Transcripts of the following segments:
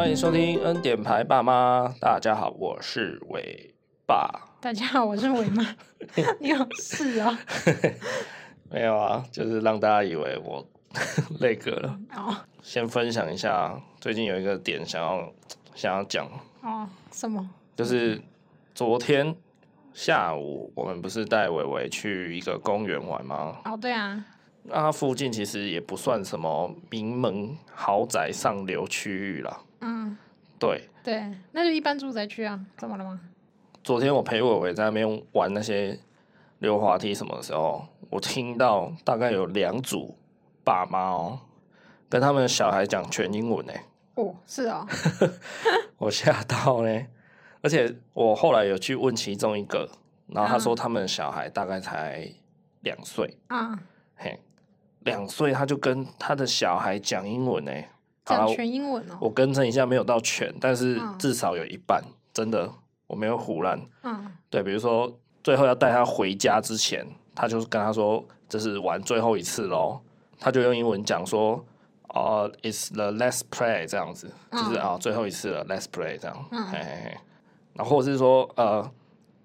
欢迎收听恩典牌爸妈，大家好，我是伟爸。大家好，我是伟妈。你有事啊？没有啊，就是让大家以为我 累个了。哦。先分享一下，最近有一个点想要想要讲。哦，什么？就是昨天下午，我们不是带伟伟去一个公园玩吗？哦，对啊。那它附近其实也不算什么名门豪宅上流区域啦。嗯，对。对，那就一般住宅区啊。怎么了吗？昨天我陪伟伟在那边玩那些溜滑梯什么的时候，我听到大概有两组爸妈哦，跟他们的小孩讲全英文呢。哦，是啊、哦。我吓到呢，而且我后来有去问其中一个，然后他说他们的小孩大概才两岁啊，嘿。两岁他就跟他的小孩讲英文呢，讲全英文哦。我更正一下，没有到全，但是至少有一半，嗯、真的我没有胡乱。嗯，对，比如说最后要带他回家之前，他就跟他说这是玩最后一次喽，他就用英文讲说，哦、uh,，it's the last play 这样子，嗯、就是啊、哦、最后一次了，last play 这样。嗯，嘿嘿嘿。然后或者是说呃，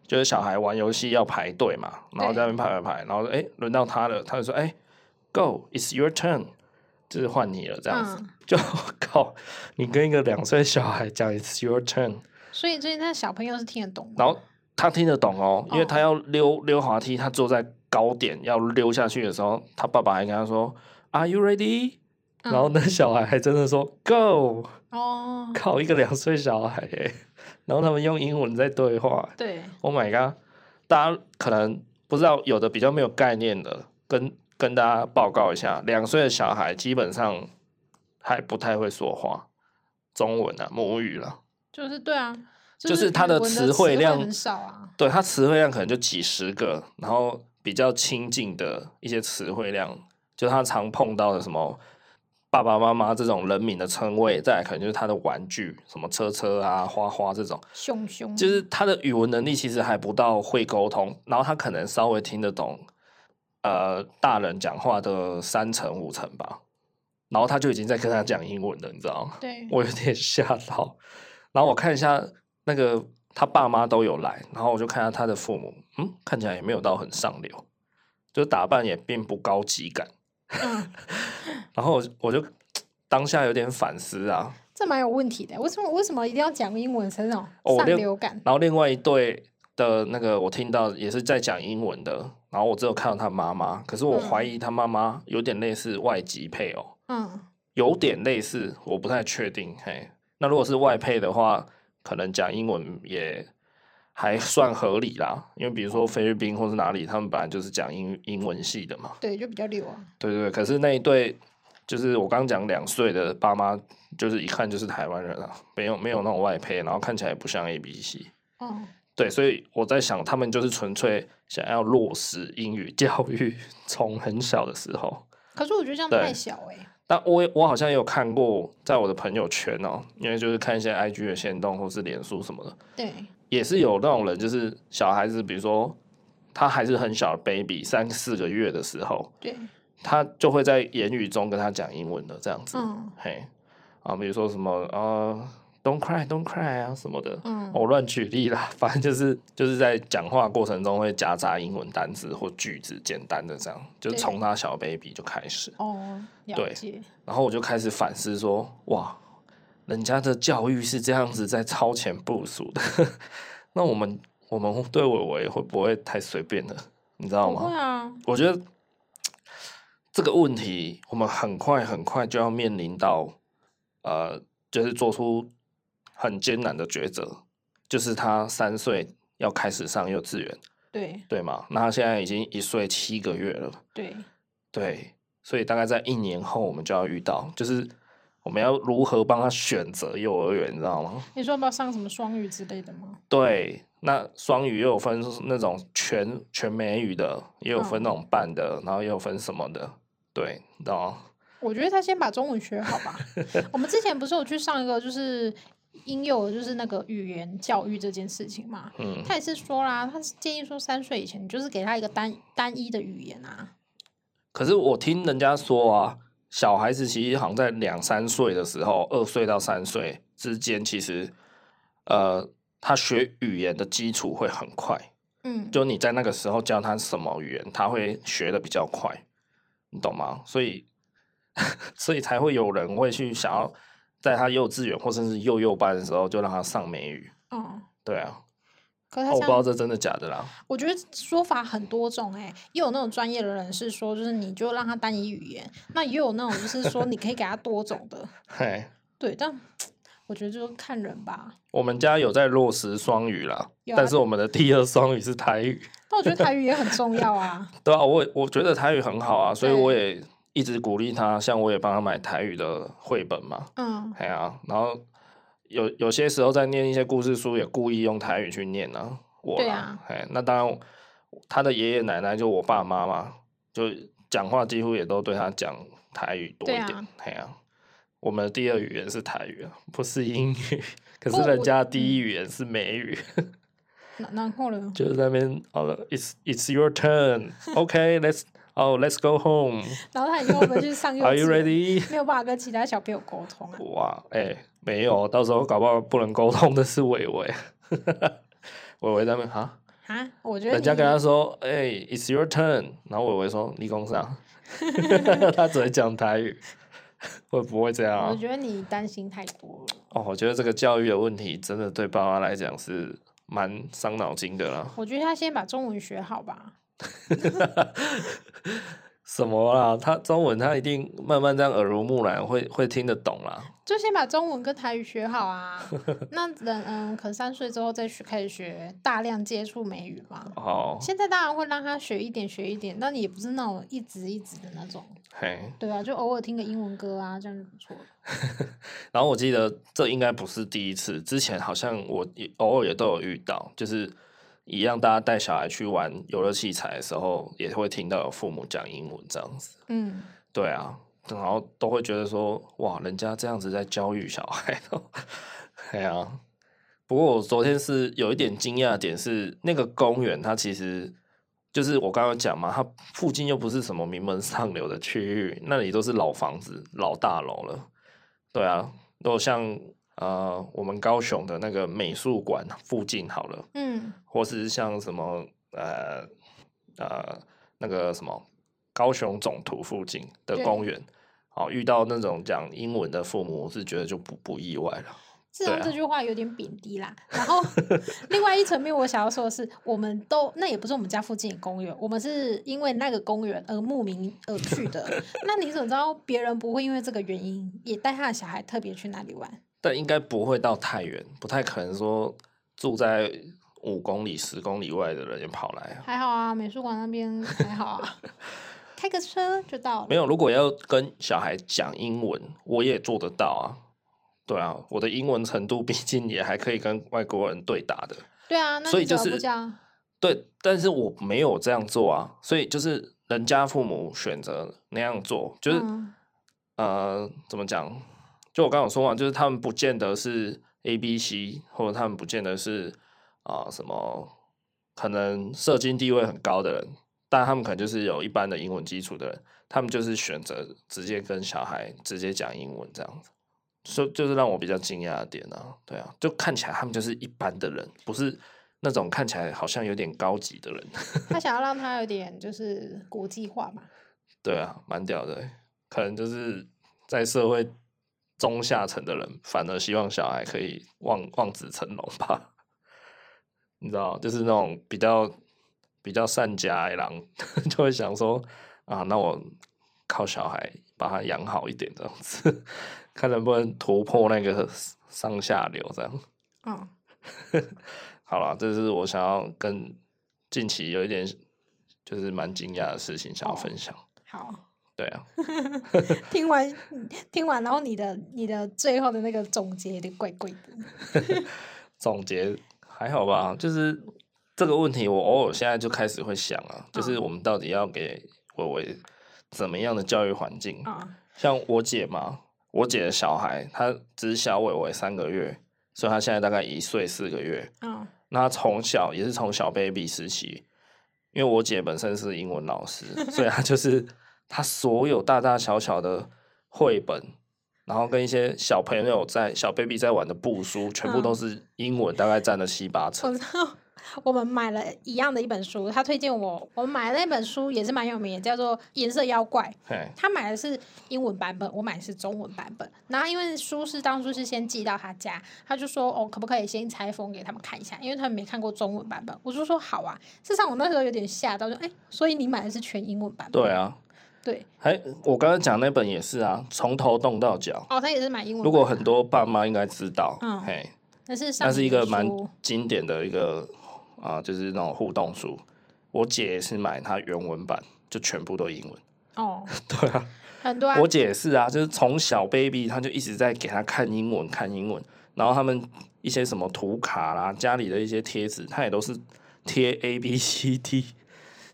就是小孩玩游戏要排队嘛，然后在那边排排排，然后哎轮到他了，他就说哎。Go, it's your turn，就是换你了，这样子、嗯、就 靠你跟一个两岁小孩讲 It's your turn，所以最近他小朋友是听得懂，然后他听得懂哦，因为他要溜溜滑梯，他坐在高点要溜下去的时候，他爸爸还跟他说 Are you ready？、嗯、然后那小孩还真的说 Go，哦，靠一个两岁小孩耶，然后他们用英文在对话，对，Oh my god，大家可能不知道，有的比较没有概念的跟。跟大家报告一下，两岁的小孩基本上还不太会说话，中文啊，母语了。就是对啊，就是、他的词汇量很少啊。对，他词汇量可能就几十个，然后比较亲近的一些词汇量，就他常碰到的什么爸爸妈妈这种人名的称谓，再来可能就是他的玩具，什么车车啊、花花这种，熊熊，就是他的语文能力其实还不到会沟通，然后他可能稍微听得懂。呃，大人讲话的三成五成吧，然后他就已经在跟他讲英文了，你知道吗？对，我有点吓到。然后我看一下那个他爸妈都有来，然后我就看下他的父母，嗯，看起来也没有到很上流，就打扮也并不高级感。嗯、然后我我就当下有点反思啊，这蛮有问题的，为什么为什么一定要讲英文才那种上流感？哦、然后另外一对的那个我听到也是在讲英文的。然后我只有看到他妈妈，可是我怀疑他妈妈有点类似外籍配偶，嗯，有点类似，我不太确定。嘿，那如果是外配的话，可能讲英文也还算合理啦，因为比如说菲律宾或是哪里，他们本来就是讲英英文系的嘛，对，就比较溜啊。对对对，可是那一对就是我刚讲两岁的爸妈，就是一看就是台湾人啊，没有没有那种外配，然后看起来也不像 A B C，嗯。对，所以我在想，他们就是纯粹想要落实英语教育，从很小的时候。可是我觉得这样太小哎、欸。但我我好像也有看过，在我的朋友圈哦，因为就是看一些 IG 的限动或是脸书什么的，对，也是有那种人，就是小孩子，比如说他还是很小的 baby，三四个月的时候，对，他就会在言语中跟他讲英文的这样子，嗯，嘿，啊，比如说什么啊。呃 Don't cry, don't cry 啊什么的，嗯，我乱举例啦，反正就是就是在讲话过程中会夹杂英文单词或句子，简单的这样，就从他小 baby 就开始。哦，对，然后我就开始反思说，哇，人家的教育是这样子在超前部署的，那我们我们对伟伟会不会太随便了？你知道吗？会啊，我觉得这个问题我们很快很快就要面临到，呃，就是做出。很艰难的抉择，就是他三岁要开始上幼稚园，对对嘛？那他现在已经一岁七个月了，对对，所以大概在一年后，我们就要遇到，就是我们要如何帮他选择幼儿园，你知道吗？你说要不要上什么双语之类的吗？对，那双语又有分那种全全美语的，也有分那种半的，嗯、然后也有分什么的，对，你知道吗？我觉得他先把中文学好吧。我们之前不是有去上一个，就是。婴幼儿就是那个语言教育这件事情嘛，嗯，他也是说啦，他是建议说三岁以前你就是给他一个单单一的语言啊。可是我听人家说啊，小孩子其实好像在两三岁的时候，二岁到三岁之间，其实呃，他学语言的基础会很快。嗯，就你在那个时候教他什么语言，他会学的比较快，你懂吗？所以，所以才会有人会去想要在他幼稚园或甚至幼幼班的时候就让他上美语。哦，对啊。可是他我不知道这真的假的啦。我觉得说法很多种哎、欸，又有那种专业的人士说，就是你就让他单一语言，那也有那种就是说你可以给他多种的。嘿，对，但。我觉得就是看人吧。我们家有在落实双语啦，啊、但是我们的第二双语是台语。但我觉得台语也很重要啊。对啊，我我觉得台语很好啊，所以我也一直鼓励他，像我也帮他买台语的绘本嘛。嗯，哎呀、啊，然后有有些时候在念一些故事书，也故意用台语去念呢。我对啊，哎，那当然，他的爷爷奶奶就我爸妈嘛，就讲话几乎也都对他讲台语多一点。哎呀、啊。我们的第二语言是台语啊，不是英语。可是人家第一语言是美语。然后呢？就是那边，好了，It's It's your turn. OK, let's oh let's go home. 然后他已经我们去上幼稚园 Are you ready? 没有办法跟其他小朋友沟通啊。哇，哎、欸，没有，到时候搞不好不能沟通的是伟伟。伟伟在那边哈？啊？我觉得人家跟他说，哎、欸、，It's your turn。然后伟伟说，你讲啥？他只会讲台语。会不会这样啊？我觉得你担心太多了。哦，我觉得这个教育的问题，真的对爸妈来讲是蛮伤脑筋的啦。我觉得他先把中文学好吧。什么啦？他中文他一定慢慢这样耳濡目染，会会听得懂啦。就先把中文跟台语学好啊。那等嗯，可能三岁之后再学开始学大量接触美语嘛。哦。现在当然会让他学一点学一点，但也不是那种一直一直的那种。嘿。对啊，就偶尔听个英文歌啊，这样就不错。然后我记得这应该不是第一次，之前好像我也偶尔也都有遇到，就是。一样，大家带小孩去玩游乐器材的时候，也会听到有父母讲英文这样子。嗯，对啊，然后都会觉得说，哇，人家这样子在教育小孩。对啊，不过我昨天是有一点惊讶的点是，那个公园它其实就是我刚刚讲嘛，它附近又不是什么名门上流的区域，那里都是老房子、老大楼了。对啊，如果像。呃，我们高雄的那个美术馆附近好了，嗯，或是像什么呃呃那个什么高雄总图附近的公园，好遇到那种讲英文的父母，我是觉得就不不意外了。自从这句话有点贬低啦。啊、然后 另外一层面，我想要说的是，我们都那也不是我们家附近的公园，我们是因为那个公园而慕名而去的。那你怎么知道别人不会因为这个原因也带他的小孩特别去那里玩？但应该不会到太远，不太可能说住在五公里、十公里外的人也跑来啊。还好啊，美术馆那边 还好啊，开个车就到了。没有，如果要跟小孩讲英文，我也做得到啊。对啊，我的英文程度毕竟也还可以跟外国人对打的。对啊，那所以就是对，但是我没有这样做啊。所以就是人家父母选择那样做，就是、嗯、呃，怎么讲？就我刚刚有说嘛，就是他们不见得是 A B C，或者他们不见得是啊、呃、什么可能社经地位很高的人，但他们可能就是有一般的英文基础的人，他们就是选择直接跟小孩直接讲英文这样子，所以就是让我比较惊讶的点啊，对啊，就看起来他们就是一般的人，不是那种看起来好像有点高级的人。他想要 让他有点就是国际化嘛？对啊，蛮屌的，可能就是在社会。中下层的人反而希望小孩可以望望子成龙吧，你知道，就是那种比较比较善家的人 就会想说啊，那我靠小孩把他养好一点，这样子，看能不能突破那个上下流这样。嗯，好了，这是我想要跟近期有一点就是蛮惊讶的事情想要分享。哦、好。对啊，听完听完，然后你的你的最后的那个总结有点怪怪的。总结还好吧，就是这个问题，我偶尔现在就开始会想啊，就是我们到底要给伟伟怎么样的教育环境？啊，像我姐嘛，我姐的小孩她只小伟伟三个月，所以她现在大概一岁四个月。嗯，那他从小也是从小 baby 时期，因为我姐本身是英文老师，所以她就是。他所有大大小小的绘本，然后跟一些小朋友在小 baby 在玩的布书，全部都是英文，大概占了七八成。我们买了一样的一本书，他推荐我，我们买的那本书也是蛮有名的，叫做《颜色妖怪》。他买的是英文版本，我买的是中文版本。然后因为书是当初是先寄到他家，他就说哦，可不可以先拆封给他们看一下？因为他们没看过中文版本。我就说好啊。事实上我那时候有点吓到，就哎，所以你买的是全英文版本？对啊，对。哎，我刚刚讲那本也是啊，从头动到脚。哦，他也是买英文版。如果很多爸妈应该知道，嗯，嘿，那是那是一个蛮经典的一个。啊，就是那种互动书，我姐也是买它原文版，就全部都英文。哦，对啊，很多、啊。我姐也是啊，就是从小 baby，她就一直在给她看英文，看英文。然后他们一些什么图卡啦，家里的一些贴纸，她也都是贴 A B C D，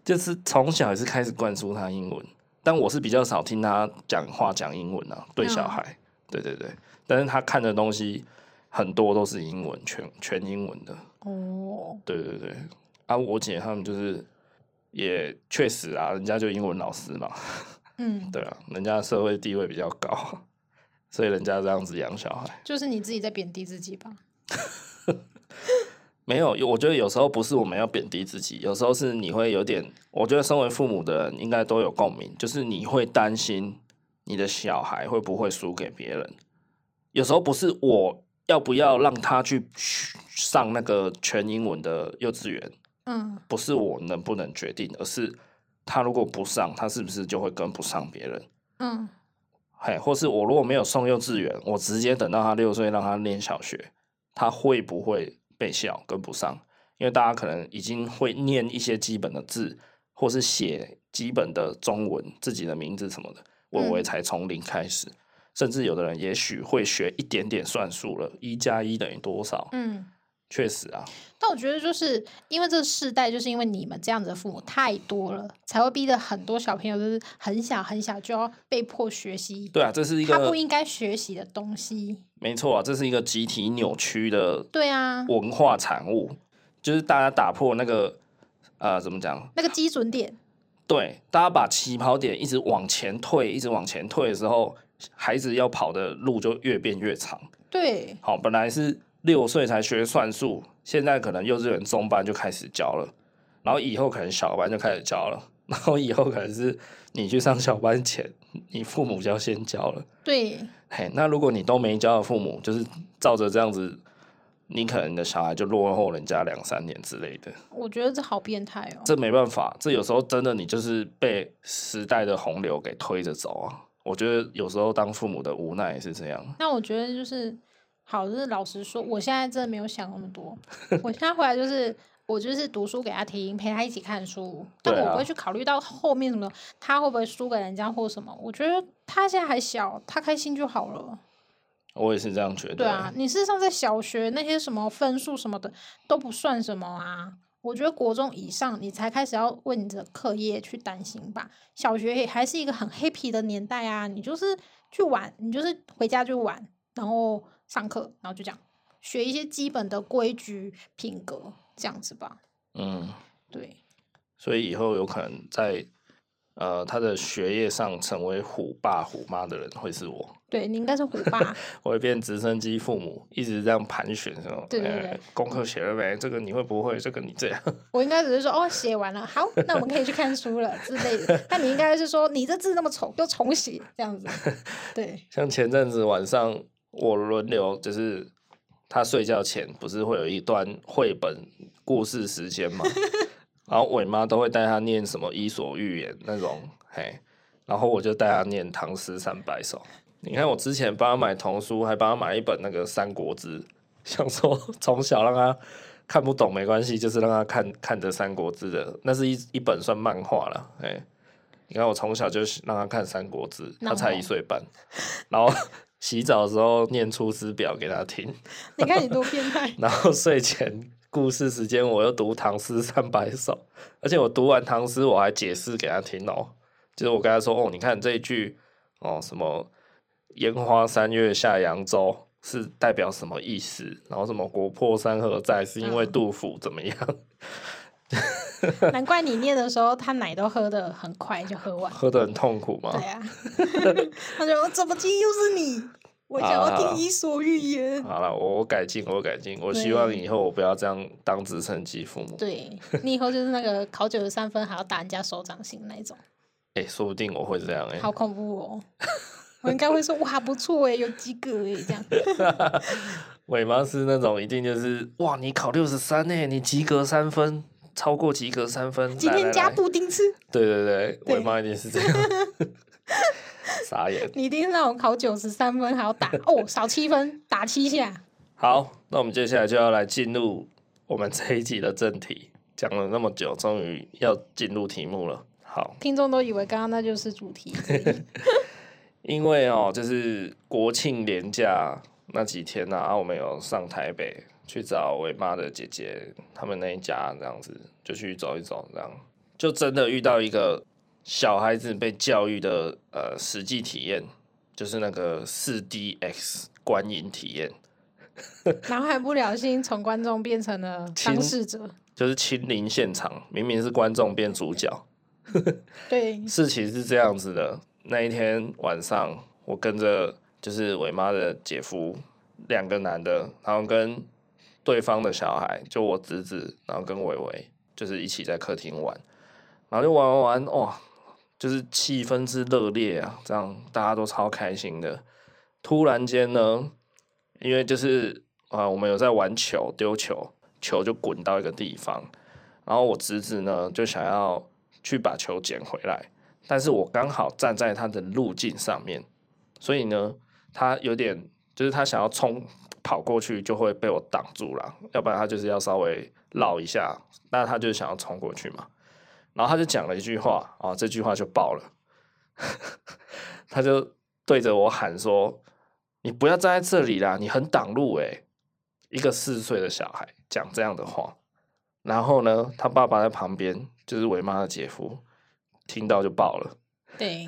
就是从小也是开始灌输她英文。但我是比较少听他讲话讲英文啊，对小孩，嗯、对对对。但是他看的东西很多都是英文，全全英文的。哦，对对对，啊，我姐他们就是也确实啊，人家就英文老师嘛，嗯，对啊，人家社会地位比较高，所以人家这样子养小孩，就是你自己在贬低自己吧？没有，我觉得有时候不是我们要贬低自己，有时候是你会有点，我觉得身为父母的人应该都有共鸣，就是你会担心你的小孩会不会输给别人，有时候不是我。要不要让他去上那个全英文的幼稚园？嗯，不是我能不能决定，而是他如果不上，他是不是就会跟不上别人？嗯，嘿，或是我如果没有送幼稚园，我直接等到他六岁让他念小学，他会不会被笑跟不上？因为大家可能已经会念一些基本的字，或是写基本的中文，自己的名字什么的，我我才从零开始。嗯甚至有的人也许会学一点点算术了，一加一等于多少？嗯，确实啊。但我觉得就是因为这个世代，就是因为你们这样子的父母太多了，才会逼得很多小朋友就是很小很小就要被迫学习。对啊，这是一个他不应该学习的东西。没错啊，这是一个集体扭曲的。对啊，文化产物，就是大家打破那个呃，怎么讲？那个基准点。对，大家把起跑点一直往前退，一直往前退的时候。孩子要跑的路就越变越长。对，好，本来是六岁才学算术，现在可能幼稚园中班就开始教了，然后以后可能小班就开始教了，然后以后可能是你去上小班前，你父母就要先教了。对，嘿，那如果你都没教的父母，就是照着这样子，你可能你的小孩就落后人家两三年之类的。我觉得这好变态哦。这没办法，这有时候真的你就是被时代的洪流给推着走啊。我觉得有时候当父母的无奈也是这样。那我觉得就是好，就是老实说，我现在真的没有想那么多。我现在回来就是我就是读书给他听，陪他一起看书，但我不会去考虑到后面什么他会不会输给人家或什么。我觉得他现在还小，他开心就好了。我也是这样觉得。对啊，你事实上在小学那些什么分数什么的都不算什么啊。我觉得国中以上，你才开始要为你的课业去担心吧。小学也还是一个很 happy 的年代啊，你就是去玩，你就是回家就玩，然后上课，然后就这样学一些基本的规矩、品格这样子吧。嗯，对。所以以后有可能在。呃，他的学业上成为虎爸虎妈的人会是我。对，你应该是虎爸。我会变直升机父母，一直这样盘旋，是吗？对对对。功课写了没？这个你会不会？这个你这样。我应该只是说，哦，写完了，好，那我们可以去看书了之类的。那你应该是说，你这字那么丑，又重写这样子。对。像前阵子晚上，我轮流就是他睡觉前，不是会有一段绘本故事时间嘛？然后伟妈都会带他念什么《伊索寓言》那种，嘿，然后我就带他念《唐诗三百首》。你看我之前帮他买童书，还帮他买一本那个《三国志》，想说从小让他看不懂没关系，就是让他看看着《三国志》的，那是一一本算漫画了，嘿。你看我从小就让他看《三国志》，他才一岁半，然后洗澡的时候念《出师表》给他听。你看你多变态。然后睡前。故事时间，我又读唐诗三百首，而且我读完唐诗，我还解释给他听哦。就是我跟他说，哦，你看这一句，哦，什么“烟花三月下扬州”是代表什么意思？然后什么“国破山河在”是因为杜甫怎么样？难怪你念的时候，他奶都喝的很快就喝完，喝的很痛苦吗？对啊，他说怎么今天又是你？我想要听《伊索寓言》。好了，我我改进，我改进。我希望以后我不要这样当直升机父母。对，你以后就是那个考九十三分还要打人家手掌心那一种。哎、欸，说不定我会这样哎、欸。好恐怖哦！我应该会说哇，不错哎，有及格哎，这样。尾妈是那种一定就是哇，你考六十三哎，你及格三分，超过及格三分，今天加布丁吃。对对对，我妈一定是这样。傻眼！你一定是那种考九十三分还要打 哦，少七分打七下。好，那我们接下来就要来进入我们这一集的正题。讲了那么久，终于要进入题目了。好，听众都以为刚刚那就是主题。因为哦，就是国庆连假那几天呢、啊，我们有上台北去找伟妈的姐姐他们那一家，这样子就去走一走，这样就真的遇到一个。小孩子被教育的呃实际体验，就是那个四 DX 观影体验，然后还不小心从观众变成了当事者，就是亲临现场，明明是观众变主角。对，事情是这样子的，那一天晚上，我跟着就是伟妈的姐夫两个男的，然后跟对方的小孩，就我侄子，然后跟伟伟，就是一起在客厅玩，然后就玩玩玩，哇！就是气氛之热烈啊，这样大家都超开心的。突然间呢，因为就是啊，我们有在玩球，丢球，球就滚到一个地方，然后我侄子呢就想要去把球捡回来，但是我刚好站在他的路径上面，所以呢，他有点就是他想要冲跑过去就会被我挡住了，要不然他就是要稍微绕一下，那他就想要冲过去嘛。然后他就讲了一句话啊，这句话就爆了，他就对着我喊说：“你不要站在这里啦，你很挡路诶。”一个四岁的小孩讲这样的话，然后呢，他爸爸在旁边，就是伟妈的姐夫，听到就爆了，对，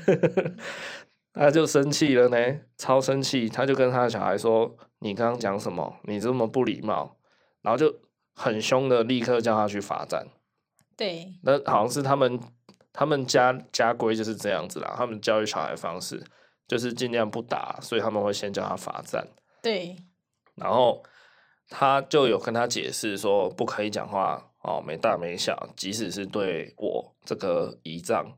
他就生气了呢，超生气，他就跟他的小孩说：“你刚刚讲什么？你这么不礼貌。”然后就很凶的立刻叫他去罚站。对，那好像是他们他们家家规就是这样子啦。他们教育小孩方式就是尽量不打，所以他们会先叫他罚站。对，然后他就有跟他解释说，不可以讲话哦，没大没小，即使是对我这个姨丈，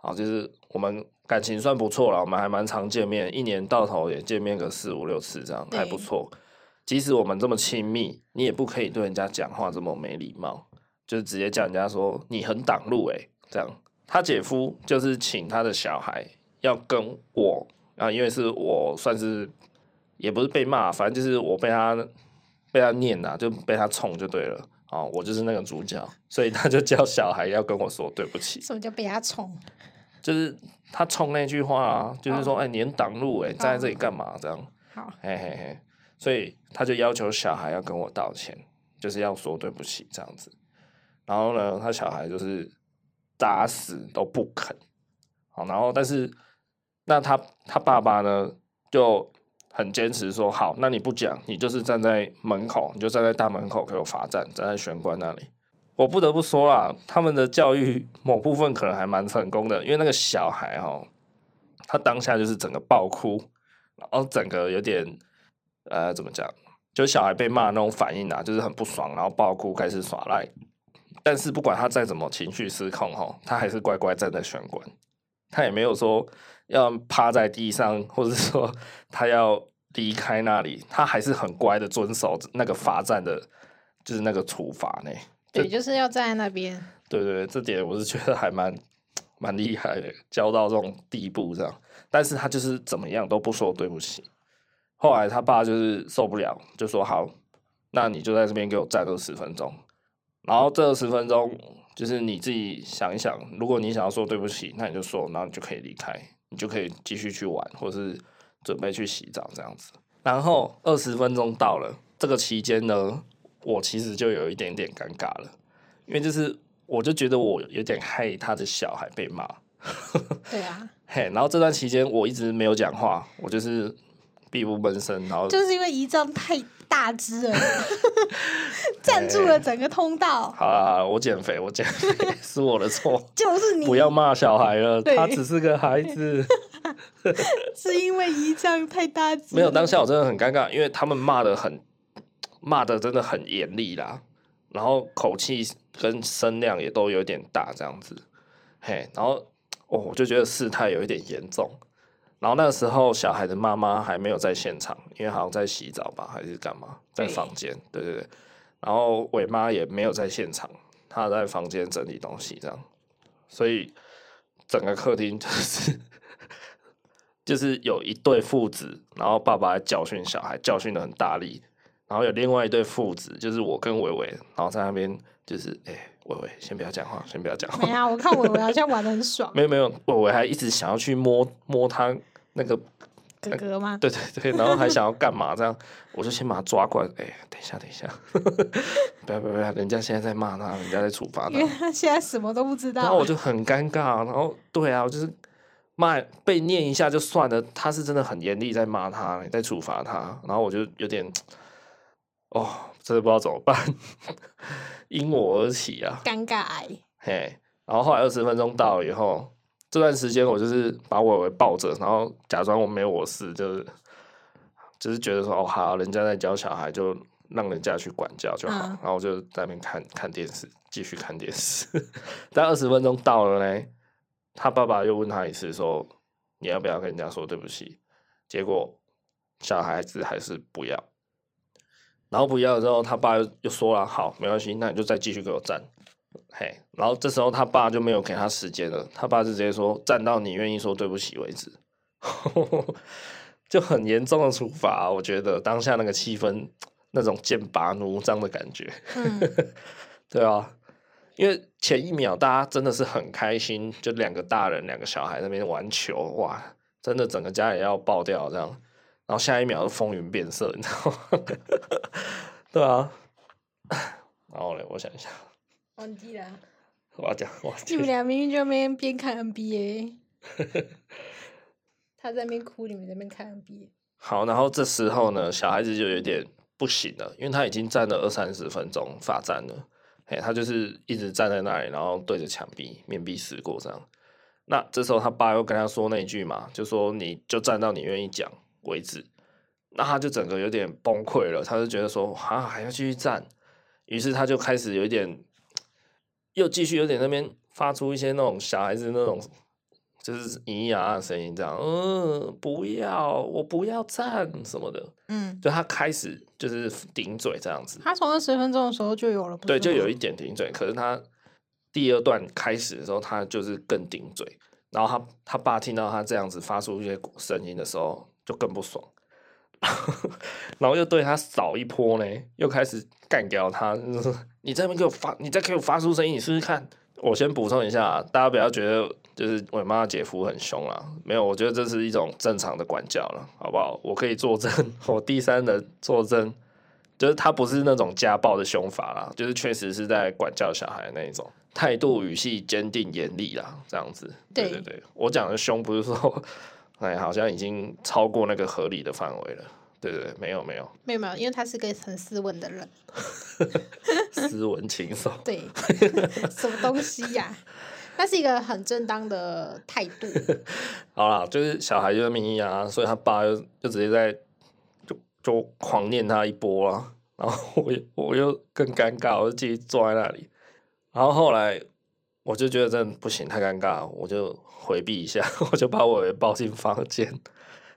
好，就是我们感情算不错了，我们还蛮常见面，一年到头也见面个四五六次这样，还不错。即使我们这么亲密，你也不可以对人家讲话这么没礼貌。就是直接叫人家说你很挡路诶，这样他姐夫就是请他的小孩要跟我啊，因为是我算是也不是被骂，反正就是我被他被他念呐，就被他冲就对了啊，我就是那个主角，所以他就叫小孩要跟我说对不起。什么叫被他冲？就是他冲那句话啊，就是说哎，你很挡路哎，站在这里干嘛？这样好，嘿嘿嘿，所以他就要求小孩要跟我道歉，就是要说对不起这样子。然后呢，他小孩就是打死都不肯，好，然后但是那他他爸爸呢就很坚持说，好，那你不讲，你就是站在门口，你就站在大门口给我罚站，站在玄关那里。我不得不说啦，他们的教育某部分可能还蛮成功的，因为那个小孩哈，他当下就是整个爆哭，然后整个有点呃怎么讲，就小孩被骂那种反应啊，就是很不爽，然后爆哭开始耍赖。但是不管他再怎么情绪失控，哈，他还是乖乖站在玄关，他也没有说要趴在地上，或者说他要离开那里，他还是很乖的遵守那个罚站的，就是那个处罚呢。对，就是要站在那边。对对对，这点我是觉得还蛮蛮厉害的，教到这种地步这样。但是他就是怎么样都不说对不起。后来他爸就是受不了，就说好，那你就在这边给我站二十分钟。然后这十分钟就是你自己想一想，如果你想要说对不起，那你就说，然后你就可以离开，你就可以继续去玩，或是准备去洗澡这样子。然后二十分钟到了，这个期间呢，我其实就有一点点尴尬了，因为就是我就觉得我有点害他的小孩被骂。对啊。嘿，然后这段期间我一直没有讲话，我就是闭不闷声，然后就是因为姨丈太大只了，占住了整个通道。好了好了，我减肥，我减肥 是我的错，就是你不要骂小孩了，他只是个孩子。是因为姨丈太大只。没有，当下我真的很尴尬，因为他们骂的很，骂的真的很严厉啦，然后口气跟声量也都有点大，这样子。嘿，然后哦，我就觉得事态有一点严重。然后那个时候，小孩的妈妈还没有在现场，因为好像在洗澡吧，还是干嘛，在房间。对对对。然后伟妈也没有在现场，她在房间整理东西，这样。所以整个客厅 就是就是有一对父子，然后爸爸在教训小孩，教训的很大力。然后有另外一对父子，就是我跟伟伟，然后在那边就是哎。伟伟，先不要讲话，先不要讲话。没啊，我看伟伟好像玩的很爽。没有没有，伟伟还一直想要去摸摸他那个哥哥吗？对对对，然后还想要干嘛？这样，我就先把他抓过来。哎，等一下，等一下，不要不要不要，人家现在在骂他，人家在处罚他。因为他现在什么都不知道。然后我就很尴尬。然后对啊，我就是骂被念一下就算了，他是真的很严厉在骂他，在处罚他。然后我就有点，哦，真的不知道怎么办。因我而起啊，尴尬癌。嘿，然后后来二十分钟到了以后，这段时间我就是把伟伟抱着，然后假装我没有我事，就是就是觉得说哦好，人家在教小孩，就让人家去管教就好。嗯、然后我就在那边看看电视，继续看电视。但二十分钟到了呢，他爸爸又问他一次说，你要不要跟人家说对不起？结果小孩子还是不要。然后不要了之后，他爸又又说了：“好，没关系，那你就再继续给我站。”嘿，然后这时候他爸就没有给他时间了，他爸就直接说：“站到你愿意说对不起为止。”就很严重的处罚，我觉得当下那个气氛，那种剑拔弩张的感觉，嗯、对啊，因为前一秒大家真的是很开心，就两个大人两个小孩在那边玩球，哇，真的整个家也要爆掉这样。然后下一秒就风云变色，你知道吗？对啊，然后嘞，我想一下，忘记了。我要讲，我你们俩明明就边边看 NBA，他在那边哭，你们在那边看 NBA。好，然后这时候呢，小孩子就有点不行了，因为他已经站了二三十分钟罚站了，哎，他就是一直站在那里，然后对着墙壁面壁思过这样。那这时候他爸又跟他说那句嘛，就说你就站到你愿意讲。为止，那他就整个有点崩溃了，他就觉得说啊还要继续站，于是他就开始有一点，又继续有点那边发出一些那种小孩子那种就是咿呀的声音，这样，嗯，不要，我不要站什么的，嗯，就他开始就是顶嘴这样子。他从二十分钟的时候就有了，对，就有一点顶嘴，可是他第二段开始的时候，他就是更顶嘴，然后他他爸听到他这样子发出一些声音的时候。就更不爽，然后又对他扫一波呢，又开始干掉他。就是、你在那边给我发，你再给我发出声音，你试试看。我先补充一下，大家不要觉得就是伟妈姐夫很凶啊，没有，我觉得这是一种正常的管教了，好不好？我可以作证，我第三人作证，就是他不是那种家暴的凶法啦，就是确实是在管教小孩的那一种态度语气坚定严厉啦，这样子。对对对，我讲的凶不是说。哎，好像已经超过那个合理的范围了。对对对，没有没有，没有没有，因为他是个很斯文的人，斯文轻松。对，什么东西呀、啊？那是一个很正当的态度。好啦，就是小孩就是名义啊，所以他爸就就直接在就就狂念他一波啊，然后我我又更尴尬，我就继续坐在那里，然后后来我就觉得真的不行，太尴尬，我就。回避一下，我就把我抱进房间，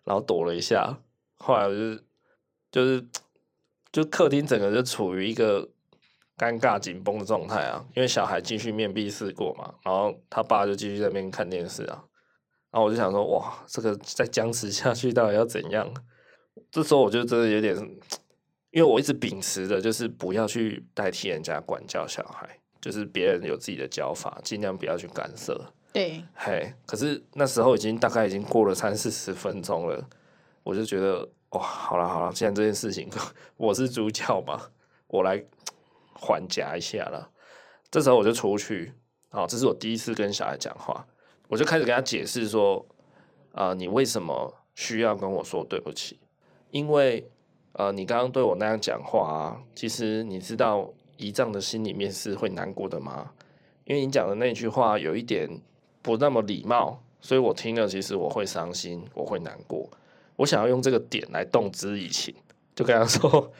然后躲了一下。后来我就是就是就客厅整个就处于一个尴尬紧绷的状态啊，因为小孩继续面壁思过嘛，然后他爸就继续在那边看电视啊。然后我就想说，哇，这个再僵持下去到底要怎样？这时候我就真的有点，因为我一直秉持的就是不要去代替人家管教小孩，就是别人有自己的教法，尽量不要去干涉。对，嘿，可是那时候已经大概已经过了三四十分钟了，我就觉得哇，好了好了，既然这件事情 我是主角嘛，我来缓夹一下了。这时候我就出去，好，这是我第一次跟小孩讲话，我就开始跟他解释说，啊、呃，你为什么需要跟我说对不起？因为呃，你刚刚对我那样讲话啊，其实你知道姨丈的心里面是会难过的吗？因为你讲的那句话有一点不那么礼貌，所以我听了其实我会伤心，我会难过。我想要用这个点来动之以情，就跟他说：“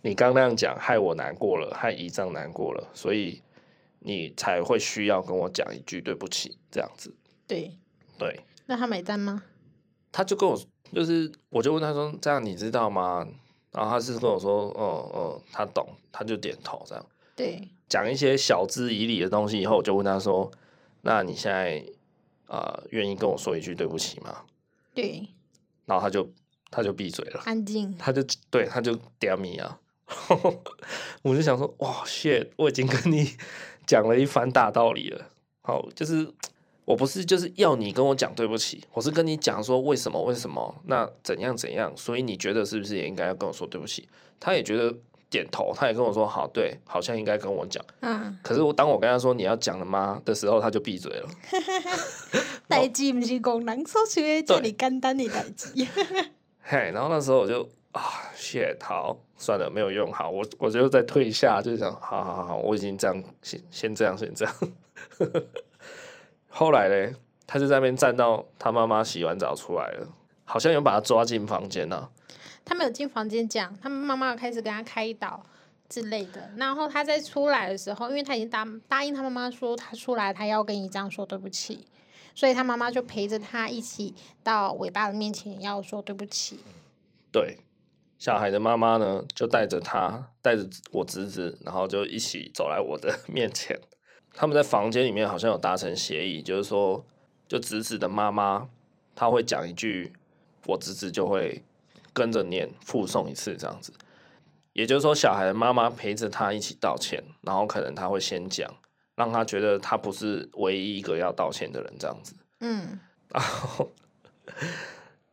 你刚那样讲，害我难过了，害姨丈难过了，所以你才会需要跟我讲一句对不起，这样子。”对对。那他买单吗？他就跟我就是，我就问他说：“这样你知道吗？”然后他是跟我说：“哦哦，他懂。”他就点头这样。对。讲一些晓之以理的东西以后，我就问他说：“那你现在啊，愿意跟我说一句对不起吗？”对。然后他就他就闭嘴了，安静。他就对他就点米啊，我就想说：“哇，shit！我已经跟你 讲了一番大道理了。好，就是我不是就是要你跟我讲对不起，我是跟你讲说为什么为什么，那怎样怎样，所以你觉得是不是也应该要跟我说对不起？”他也觉得。点头，他也跟我说好，对，好像应该跟我讲。嗯，可是我当我跟他说你要讲了吗的时候，他就闭嘴了。代志不是工人所想的这里简单的代志。嘿，然后那时候我就啊，shit，好，算了，没有用，好，我我就再退下，就想，好好好，我已经这样，先先这样，先这样。后来呢，他就在那边站到他妈妈洗完澡出来了，好像有把他抓进房间了。他没有进房间讲，他们妈妈开始跟他开导之类的。然后他在出来的时候，因为他已经答答应他妈妈说他出来他要跟姨丈说对不起，所以他妈妈就陪着他一起到伟爸的面前要说对不起。对，小孩的妈妈呢就带着他带着我侄子，然后就一起走来我的面前。他们在房间里面好像有达成协议，就是说，就侄子的妈妈他会讲一句，我侄子就会。跟着念，附送一次这样子，也就是说，小孩的妈妈陪着他一起道歉，然后可能他会先讲，让他觉得他不是唯一一个要道歉的人这样子。嗯，然后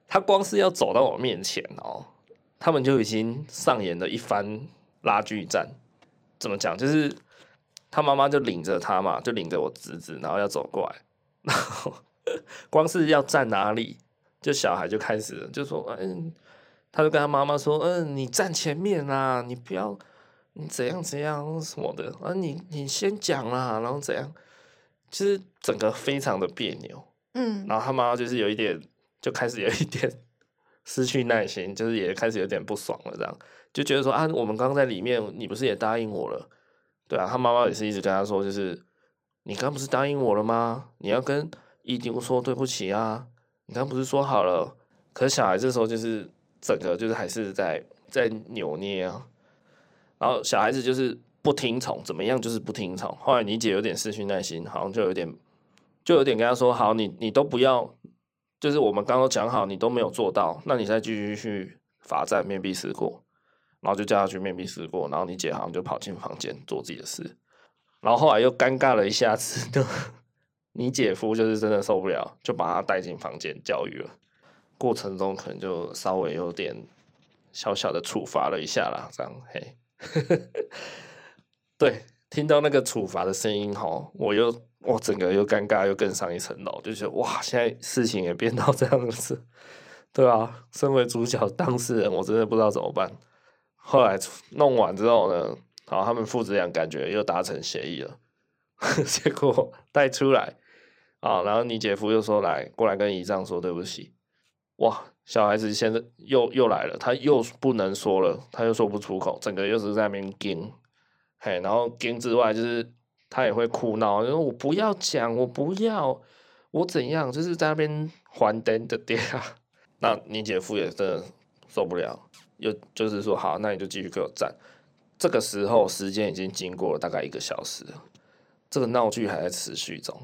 他光是要走到我面前哦，他们就已经上演了一番拉锯战。怎么讲？就是他妈妈就领着他嘛，就领着我侄子，然后要走过来，然后 光是要站哪里，就小孩就开始了就说：“嗯。”他就跟他妈妈说：“嗯，你站前面啊，你不要你怎样怎样什么的啊，你你先讲啦，然后怎样，其实整个非常的别扭，嗯，然后他妈妈就是有一点就开始有一点失去耐心，就是也开始有点不爽了，这样就觉得说啊，我们刚刚在里面，你不是也答应我了？对啊，他妈妈也是一直跟他说，就是你刚不是答应我了吗？你要跟姨丢说对不起啊，你刚不是说好了？可是小孩这时候就是。整个就是还是在在扭捏啊，然后小孩子就是不听从，怎么样就是不听从。后来你姐有点失去耐心，好像就有点就有点跟他说：“好，你你都不要，就是我们刚刚讲好，你都没有做到，那你再继续去罚站面壁思过。”然后就叫他去面壁思过，然后你姐好像就跑进房间做自己的事。然后后来又尴尬了一下子，就你姐夫就是真的受不了，就把他带进房间教育了。过程中可能就稍微有点小小的处罚了一下啦，这样嘿，对，听到那个处罚的声音吼，我又我整个又尴尬又更上一层楼，就觉得哇，现在事情也变到这样子，对啊，身为主角当事人，我真的不知道怎么办。后来弄完之后呢，好，他们父子俩感觉又达成协议了，结果带出来啊，然后你姐夫又说来过来跟姨丈说对不起。哇，小孩子现在又又来了，他又不能说了，他又说不出口，整个又是在那边惊，嘿，然后惊之外就是他也会哭闹，就说我不要讲，我不要，我怎样，就是在那边还灯的爹啊。那你姐夫也真的受不了，又就是说好，那你就继续给我站。这个时候时间已经经过了大概一个小时了，这个闹剧还在持续中。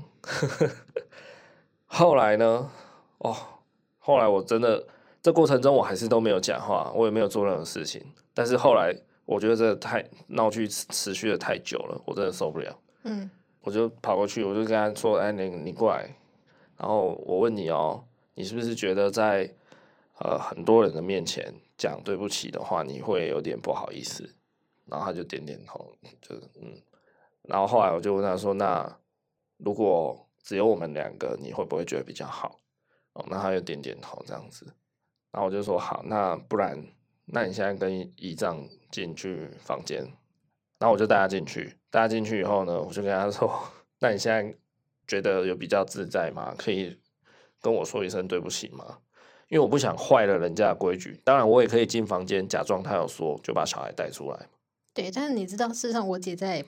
后来呢？哦。后来我真的，这过程中我还是都没有讲话，我也没有做任何事情。但是后来我觉得这太闹剧持续的太久了，我真的受不了。嗯，我就跑过去，我就跟他说：“哎，你你过来。”然后我问你哦，你是不是觉得在呃很多人的面前讲对不起的话，你会有点不好意思？然后他就点点头，就嗯。然后后来我就问他说：“那如果只有我们两个，你会不会觉得比较好？”哦，那他就点点头这样子，然后我就说好，那不然那你现在跟姨丈进去房间，然后我就带他进去，带他进去以后呢，我就跟他说，那你现在觉得有比较自在吗？可以跟我说一声对不起吗？因为我不想坏了人家的规矩。当然，我也可以进房间假装他有说，就把小孩带出来。对，但是你知道，事实上我姐在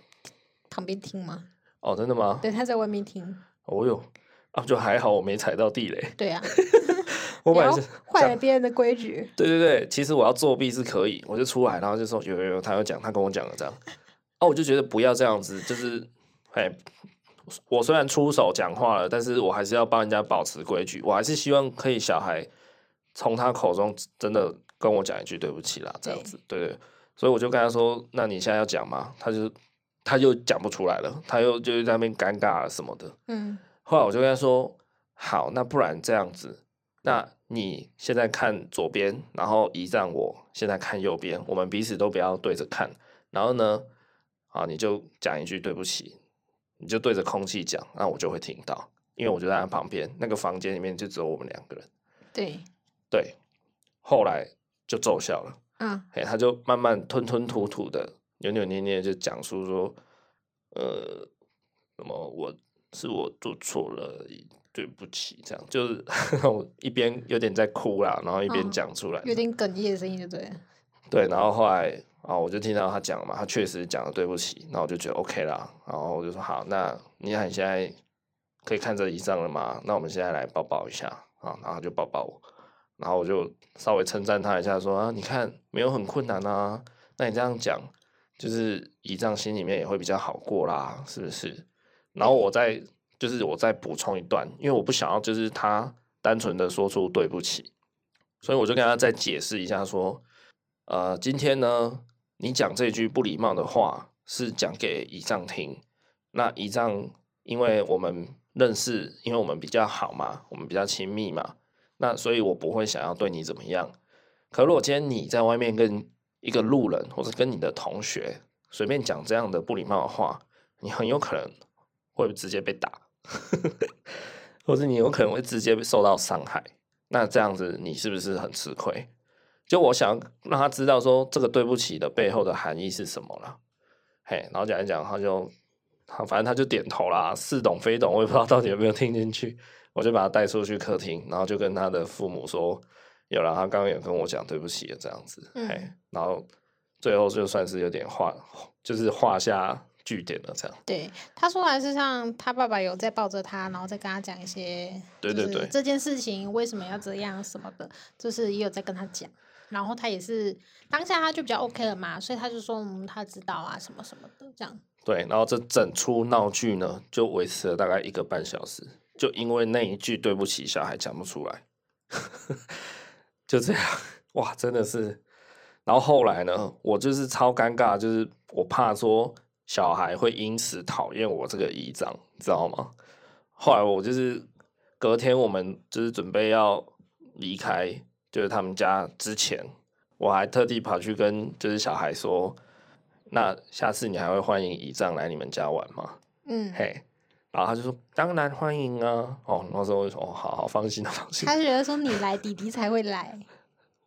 旁边听吗？哦，真的吗？对，她在外面听。哦哟。啊，就还好，我没踩到地雷。对啊，我本来是坏了别人的规矩。对对对，其实我要作弊是可以，我就出来，然后就说有有有，他有讲，他跟我讲了这样。哦，我就觉得不要这样子，就是，哎，我虽然出手讲话了，但是我还是要帮人家保持规矩，我还是希望可以小孩从他口中真的跟我讲一句对不起啦，这样子，对。所以我就跟他说，那你现在要讲吗？他就他就讲不出来了，他又就在那边尴尬了什么的，嗯。后来我就跟他说：“好，那不然这样子，那你现在看左边，然后移站我现在看右边，我们彼此都不要对着看。然后呢，啊，你就讲一句对不起，你就对着空气讲，那我就会听到，因为我就在他旁边，那个房间里面就只有我们两个人。对对，后来就奏效了。嗯，嘿，他就慢慢吞吞吐吐的、扭扭捏捏就讲述说，呃，什么我。”是我做错了，对不起，这样就是 我一边有点在哭啦，然后一边讲出来，哦，有点哽咽的声音，就对。对，然后后来啊，我就听到他讲嘛，他确实讲了对不起，那我就觉得 OK 啦，然后我就说好，那你看你现在可以看着以上了吗？那我们现在来抱抱一下啊，然后就抱抱我，然后我就稍微称赞他一下说，啊，你看没有很困难啊，那你这样讲，就是姨丈心里面也会比较好过啦，是不是？然后我再就是我再补充一段，因为我不想要就是他单纯的说出对不起，所以我就跟他再解释一下说，呃，今天呢，你讲这句不礼貌的话是讲给姨丈听，那姨丈因为我们认识，因为我们比较好嘛，我们比较亲密嘛，那所以我不会想要对你怎么样。可如果今天你在外面跟一个路人或者跟你的同学随便讲这样的不礼貌的话，你很有可能。会直接被打，或者你有可能会直接受到伤害。那这样子你是不是很吃亏？就我想让他知道说这个对不起的背后的含义是什么了。嘿，然后讲一讲，他就他反正他就点头啦，似懂非懂，我也不知道到底有没有听进去。我就把他带出去客厅，然后就跟他的父母说，有了，他刚刚有跟我讲对不起的这样子。嗯、嘿，然后最后就算是有点画，就是画下。句点了，这样。对，他说还是像他爸爸有在抱着他，然后再跟他讲一些，对对对，这件事情为什么要这样什么的，就是也有在跟他讲。然后他也是当下他就比较 OK 了嘛，所以他就说嗯，他知道啊，什么什么的这样。对，然后这整出闹剧呢，就维持了大概一个半小时，就因为那一句对不起，小孩讲不出来，就这样，哇，真的是。然后后来呢，我就是超尴尬，就是我怕说。小孩会因此讨厌我这个姨丈，你知道吗？后来我就是隔天，我们就是准备要离开，就是他们家之前，我还特地跑去跟就是小孩说，那下次你还会欢迎姨丈来你们家玩吗？嗯，嘿，然后他就说当然欢迎啊。哦，那时候我就说哦，好好放心的放心。他觉得说你来，弟弟才会来。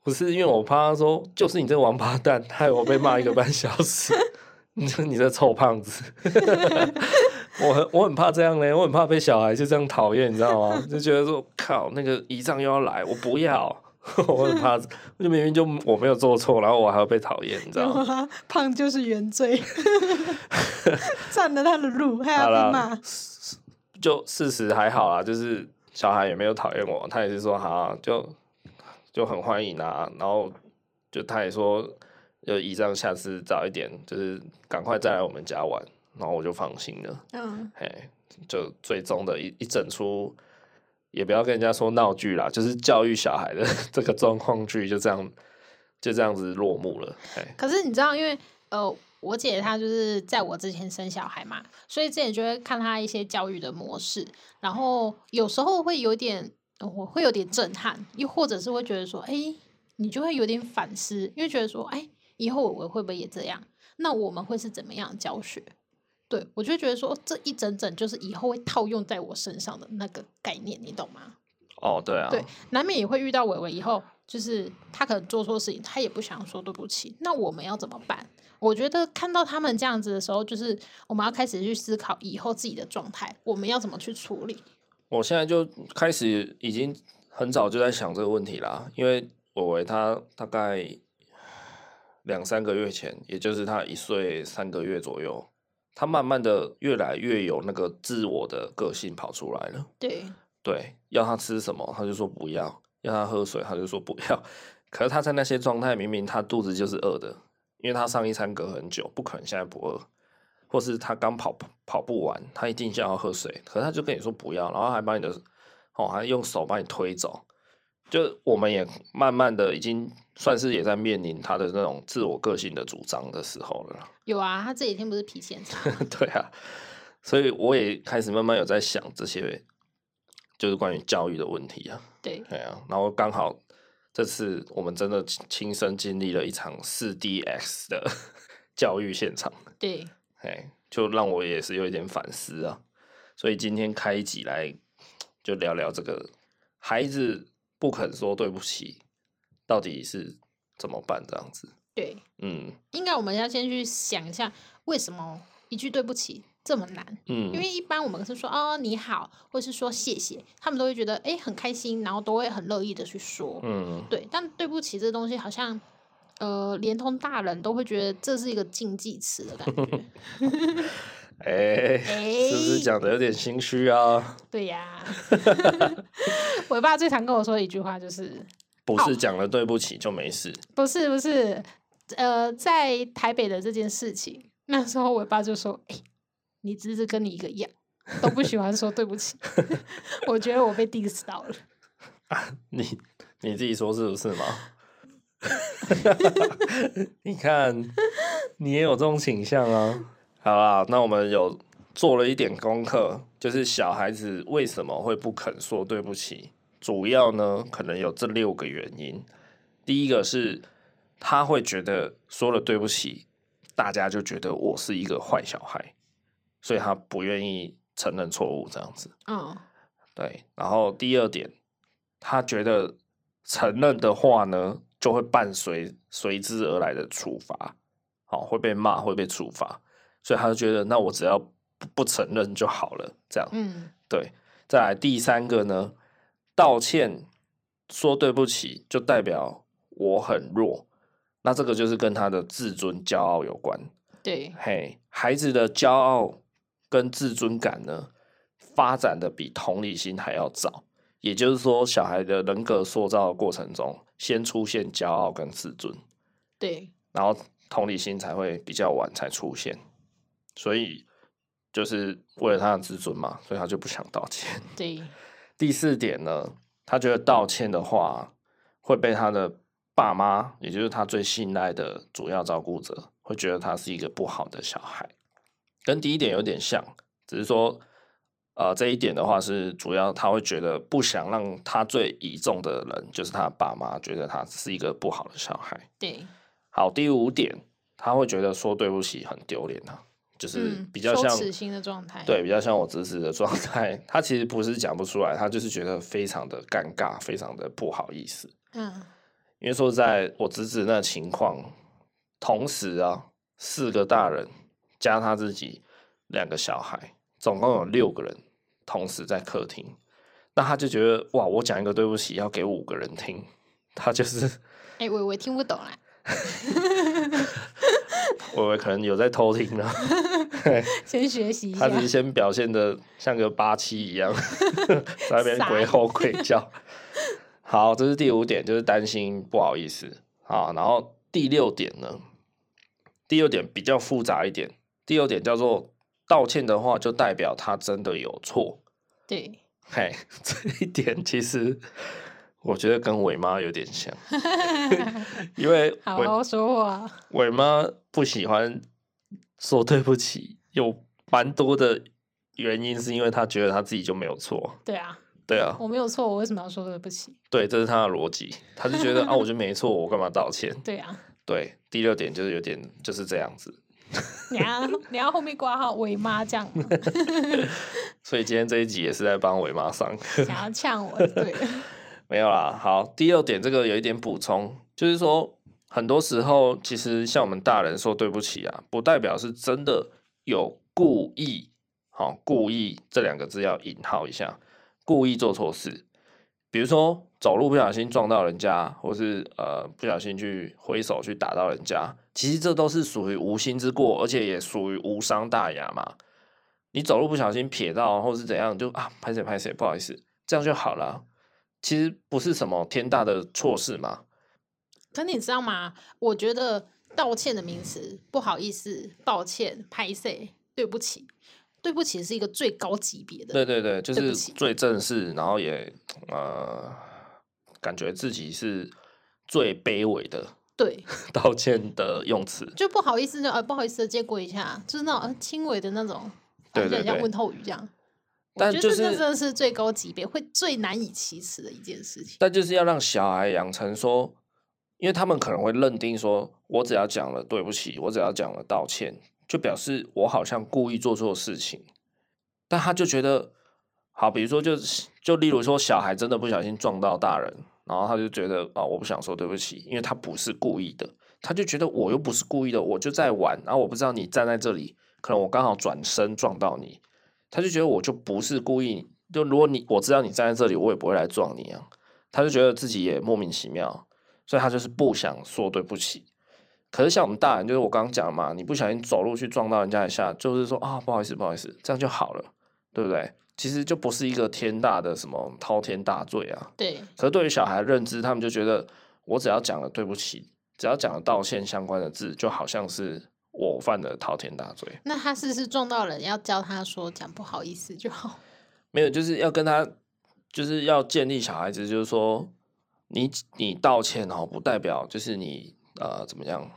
不是因为我怕他说，就是你这个王八蛋，害我被骂一个半小时。你说你这臭胖子，我很我很怕这样嘞，我很怕被小孩就这样讨厌，你知道吗？就觉得说靠，那个姨丈又要来，我不要，我很怕，就明明就我没有做错，然后我还要被讨厌，你知道吗？胖就是原罪，占了他的路还要被骂。就事实还好啦，就是小孩也没有讨厌我，他也是说好，就就很欢迎啊，然后就他也说。就以上下次早一点，就是赶快再来我们家玩，然后我就放心了。嗯，嘿，就最终的一一整出，也不要跟人家说闹剧啦，就是教育小孩的 这个状况剧，就这样就这样子落幕了。嘿，可是你知道，因为呃，我姐她就是在我之前生小孩嘛，所以之前就会看她一些教育的模式，然后有时候会有点，我会有点震撼，又或者是会觉得说，哎，你就会有点反思，因为觉得说，哎。以后我会不会也这样？那我们会是怎么样教学？对，我就觉得说，这一整整就是以后会套用在我身上的那个概念，你懂吗？哦，对啊，对，难免也会遇到伟伟以后，就是他可能做错事情，他也不想说对不起。那我们要怎么办？我觉得看到他们这样子的时候，就是我们要开始去思考以后自己的状态，我们要怎么去处理。我现在就开始已经很早就在想这个问题啦，因为伟伟他大概两三个月前，也就是他一岁三个月左右，他慢慢的越来越有那个自我的个性跑出来了。对。对，要他吃什么，他就说不要；要他喝水，他就说不要。可是他在那些状态，明明他肚子就是饿的，因为他上一餐隔很久，不可能现在不饿。或是他刚跑跑步完，他一定想要喝水，可是他就跟你说不要，然后还把你的哦，还用手把你推走。就我们也慢慢的已经算是也在面临他的那种自我个性的主张的时候了。有啊，他这几天不是脾气很差。对啊，所以我也开始慢慢有在想这些。就是关于教育的问题啊，对，对啊，然后刚好这次我们真的亲身经历了一场四 DX 的 教育现场，对，哎，就让我也是有一点反思啊，所以今天开一集来就聊聊这个孩子不肯说对不起，到底是怎么办？这样子，对，嗯，应该我们要先去想一下，为什么一句对不起这么难，嗯，因为一般我们是说哦你好，或是说谢谢，他们都会觉得哎很开心，然后都会很乐意的去说，嗯，对。但对不起这东西好像，呃，连同大人都会觉得这是一个禁忌词的感觉。哎、欸，是不是讲的有点心虚啊？对呀，我爸最常跟我说的一句话就是，不是讲了对不起就没事，不是不是，呃，在台北的这件事情，那时候我爸就说，哎。你侄子跟你一个样，都不喜欢说对不起。我觉得我被 diss 到了。啊，你你自己说是不是吗？你看，你也有这种倾向啊。好啦，那我们有做了一点功课，就是小孩子为什么会不肯说对不起？主要呢，可能有这六个原因。第一个是，他会觉得说了对不起，大家就觉得我是一个坏小孩。所以他不愿意承认错误，这样子。嗯，对。然后第二点，他觉得承认的话呢，就会伴随随之而来的处罚，好，会被骂，会被处罚。所以他就觉得，那我只要不不承认就好了，这样。嗯，对。再来第三个呢，道歉说对不起，就代表我很弱。那这个就是跟他的自尊、骄傲有关。对，嘿，孩子的骄傲。跟自尊感呢，发展的比同理心还要早，也就是说，小孩的人格塑造的过程中，先出现骄傲跟自尊，对，然后同理心才会比较晚才出现，所以就是为了他的自尊嘛，所以他就不想道歉。对，第四点呢，他觉得道歉的话会被他的爸妈，也就是他最信赖的主要照顾者，会觉得他是一个不好的小孩。跟第一点有点像，只是说，呃，这一点的话是主要他会觉得不想让他最倚重的人，就是他爸妈，觉得他是一个不好的小孩。对，好，第五点，他会觉得说对不起很丢脸啊，就是比较像羞耻心的状态。对，比较像我侄子的状态，他其实不是讲不出来，他就是觉得非常的尴尬，非常的不好意思。嗯，因为说在我侄子那情况，同时啊，四个大人。加他自己两个小孩，总共有六个人同时在客厅，那他就觉得哇，我讲一个对不起要给五个人听，他就是 哎，伟伟听不懂啦，伟伟可能有在偷听呢，先学习一 下，他只是先表现的像个八七一样，在那边鬼吼鬼叫。好，这是第五点，就是担心不好意思啊。然后第六点呢，第六点比较复杂一点。第二点叫做道歉的话，就代表他真的有错。对，嘿，这一点其实我觉得跟伟妈有点像，因为 好好说话。伟妈不喜欢说对不起，有蛮多的原因，是因为她觉得她自己就没有错。对啊，对啊，我没有错，我为什么要说对不起？对，这是她的逻辑，她就觉得啊，我就没错，我干嘛道歉？对啊，对，第六点就是有点就是这样子。你要你要后面挂号伟妈这样。所以今天这一集也是在帮伟妈上。想要呛我，对。没有啦，好，第二点这个有一点补充，就是说很多时候其实像我们大人说对不起啊，不代表是真的有故意。好，故意这两个字要引号一下，故意做错事，比如说走路不小心撞到人家，或是呃不小心去挥手去打到人家，其实这都是属于无心之过，而且也属于无伤大雅嘛。你走路不小心撇到，或是怎样，就啊拍谁拍谁，不好意思，这样就好了。其实不是什么天大的错事嘛。可你知道吗？我觉得道歉的名词，不好意思、抱歉、拍谁、对不起。对不起，是一个最高级别的。对对对，就是最正式，然后也呃，感觉自己是最卑微的。对，道歉的用词就不好意思，就呃不好意思，借过一下，就是那种轻微的那种，对对对，像问候语这样。但就是这真的是最高级别，会最难以启齿的一件事情。但就是要让小孩养成说，因为他们可能会认定说，我只要讲了对不起，我只要讲了道歉。就表示我好像故意做错事情，但他就觉得好，比如说就就例如说小孩真的不小心撞到大人，然后他就觉得啊、我不想说对不起，因为他不是故意的，他就觉得我又不是故意的，我就在玩，然后我不知道你站在这里，可能我刚好转身撞到你，他就觉得我就不是故意，就如果你我知道你站在这里，我也不会来撞你啊，他就觉得自己也莫名其妙，所以他就是不想说对不起。可是像我们大人，就是我刚刚讲嘛，你不小心走路去撞到人家一下，就是说啊，不好意思，不好意思，这样就好了，对不对？其实就不是一个天大的什么滔天大罪啊。对。可是对于小孩的认知，他们就觉得我只要讲了对不起，只要讲了道歉相关的字，就好像是我犯了滔天大罪。那他是不是撞到人，要教他说讲不好意思就好？没有，就是要跟他，就是要建立小孩子，就是说你你道歉哦，不代表就是你呃怎么样。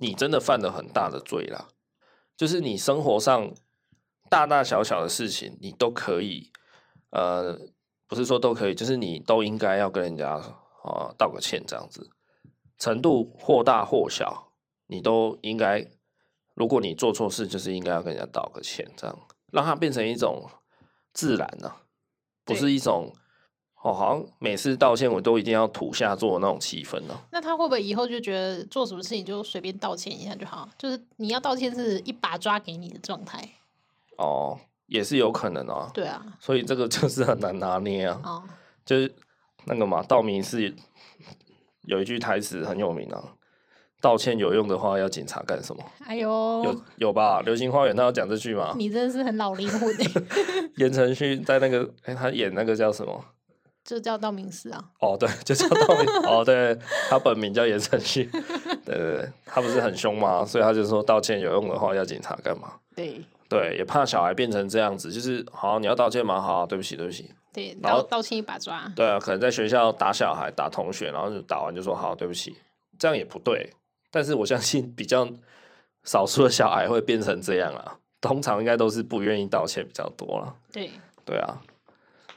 你真的犯了很大的罪啦，就是你生活上大大小小的事情，你都可以，呃，不是说都可以，就是你都应该要跟人家啊道个歉，这样子，程度或大或小，你都应该，如果你做错事，就是应该要跟人家道个歉，这样让它变成一种自然呢、啊，不是一种。哦，好像每次道歉我都一定要土下座的那种气氛呢、啊。那他会不会以后就觉得做什么事情就随便道歉一下就好？就是你要道歉是一把抓给你的状态。哦，也是有可能啊。对啊。所以这个就是很难拿捏啊。哦。就是那个嘛，道明寺有一句台词很有名啊：“道歉有用的话，要警察干什么？”哎呦，有有吧？《流星花园》他要讲这句吗？你真的是很老灵魂。言承旭在那个哎、欸，他演那个叫什么？就叫道明寺啊！哦，对，就叫道明。哦，对，他本名叫言承旭。对对对，他不是很凶吗？所以他就说道歉有用的话，要警察干嘛？对对，也怕小孩变成这样子，就是好，你要道歉吗？好，对不起，对不起。对，然后道歉一把抓。对啊，可能在学校打小孩、打同学，然后就打完就说好，对不起，这样也不对。但是我相信比较少数的小孩会变成这样啊，通常应该都是不愿意道歉比较多了。对对啊。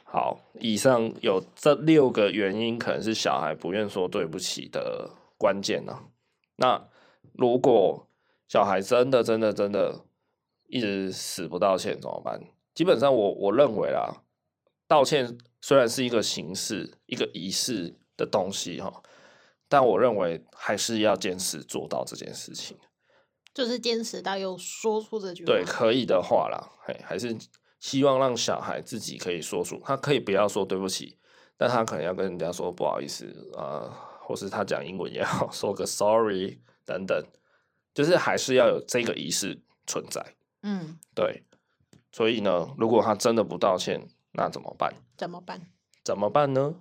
好，以上有这六个原因，可能是小孩不愿说对不起的关键呢。那如果小孩真的、真的、真的一直死不道歉怎么办？基本上我，我我认为啦，道歉虽然是一个形式、一个仪式的东西哈，但我认为还是要坚持做到这件事情，就是坚持到有说出这句话。对，可以的话啦，嘿，还是。希望让小孩自己可以说出，他可以不要说对不起，但他可能要跟人家说不好意思啊、呃，或是他讲英文也好，说个 sorry 等等，就是还是要有这个仪式存在。嗯，对。所以呢，如果他真的不道歉，那怎么办？怎么办？怎么办呢？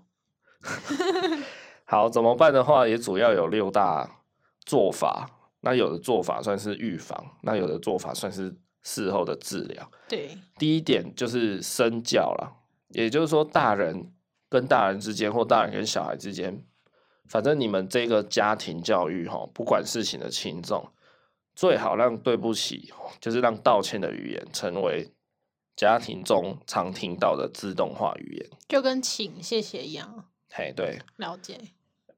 好，怎么办的话，也主要有六大做法。那有的做法算是预防，那有的做法算是。事后的治疗，对，第一点就是身教啦，也就是说，大人跟大人之间，或大人跟小孩之间，反正你们这个家庭教育哈，不管事情的轻重，最好让对不起，就是让道歉的语言成为家庭中常听到的自动化语言，就跟请、谢谢一样。嘿，对，了解。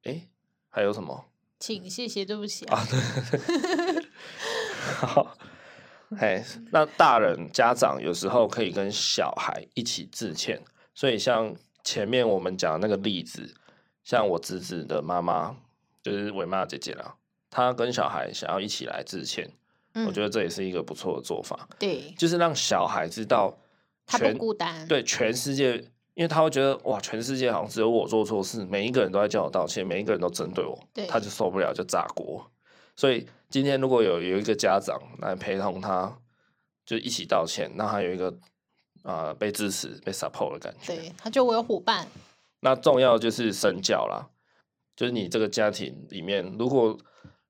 哎、欸，还有什么？请、谢谢、对不起啊。啊好，嘿，那大人家长有时候可以跟小孩一起致歉，所以像前面我们讲的那个例子，像我侄子的妈妈就是伟妈姐姐啦，她跟小孩想要一起来致歉，嗯，我觉得这也是一个不错的做法，对，就是让小孩知道他不孤单，对，全世界，因为他会觉得哇，全世界好像只有我做错事，每一个人都在叫我道歉，每一个人都针对我，对，他就受不了，就炸锅，所以。今天如果有有一个家长来陪同他，就一起道歉，那他有一个啊、呃、被支持、被 support 的感觉。对，他就我有伙伴。那重要就是身教啦，就是你这个家庭里面，如果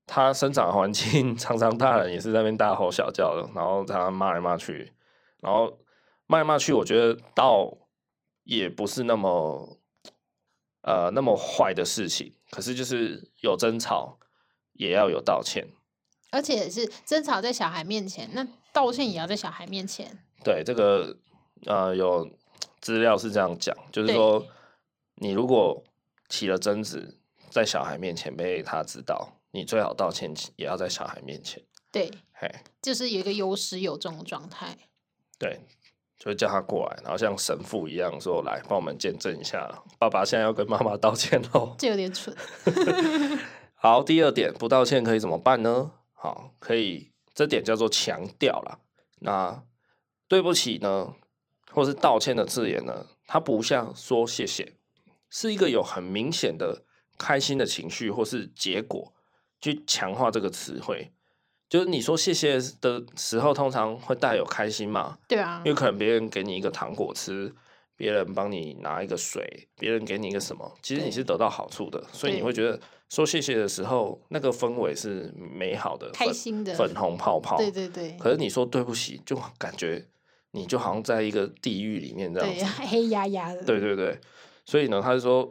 他生长环境常常大人也是在那边大吼小叫的，然后他骂来骂去，然后骂来骂去，我觉得倒也不是那么呃那么坏的事情。可是就是有争吵，也要有道歉。而且是争吵在小孩面前，那道歉也要在小孩面前。对，这个呃有资料是这样讲，就是说你如果起了争执，在小孩面前被他知道，你最好道歉也要在小孩面前。对，嘿，就是有一个有始有终的状态。对，就叫他过来，然后像神父一样说：“来，帮我们见证一下，爸爸现在要跟妈妈道歉喽。”这有点蠢。好，第二点，不道歉可以怎么办呢？好，可以，这点叫做强调啦。那对不起呢，或是道歉的字眼呢，它不像说谢谢，是一个有很明显的开心的情绪或是结果去强化这个词汇。就是你说谢谢的时候，通常会带有开心嘛？对啊，因为可能别人给你一个糖果吃。别人帮你拿一个水，别人给你一个什么，其实你是得到好处的，所以你会觉得说谢谢的时候，那个氛围是美好的、开心的、粉红泡泡。对对对。可是你说对不起，就感觉你就好像在一个地狱里面这样子，黑压压的。对对对，所以呢，他是说，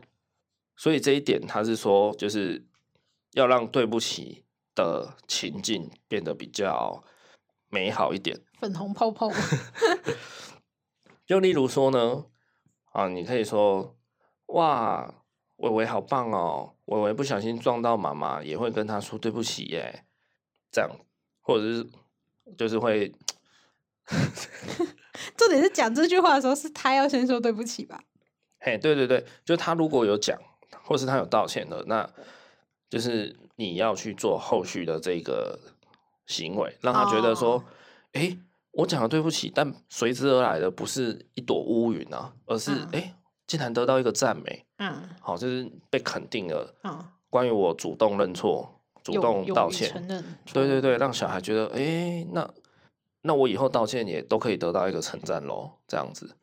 所以这一点他是说，就是要让对不起的情境变得比较美好一点，粉红泡泡。就例如说呢。啊，你可以说哇，伟伟好棒哦！伟伟不小心撞到妈妈，也会跟他说对不起耶，这样，或者是就是会，重点是讲这句话的时候，是他要先说对不起吧？嘿，对对对，就他如果有讲，或是他有道歉的，那就是你要去做后续的这个行为，让他觉得说，哎、oh.。我讲了对不起，但随之而来的不是一朵乌云啊，而是哎、嗯欸，竟然得到一个赞美，嗯，好，就是被肯定了。嗯，关于我主动认错、主动道歉，对对对，让小孩觉得，哎、欸，那那我以后道歉也都可以得到一个称赞喽，这样子。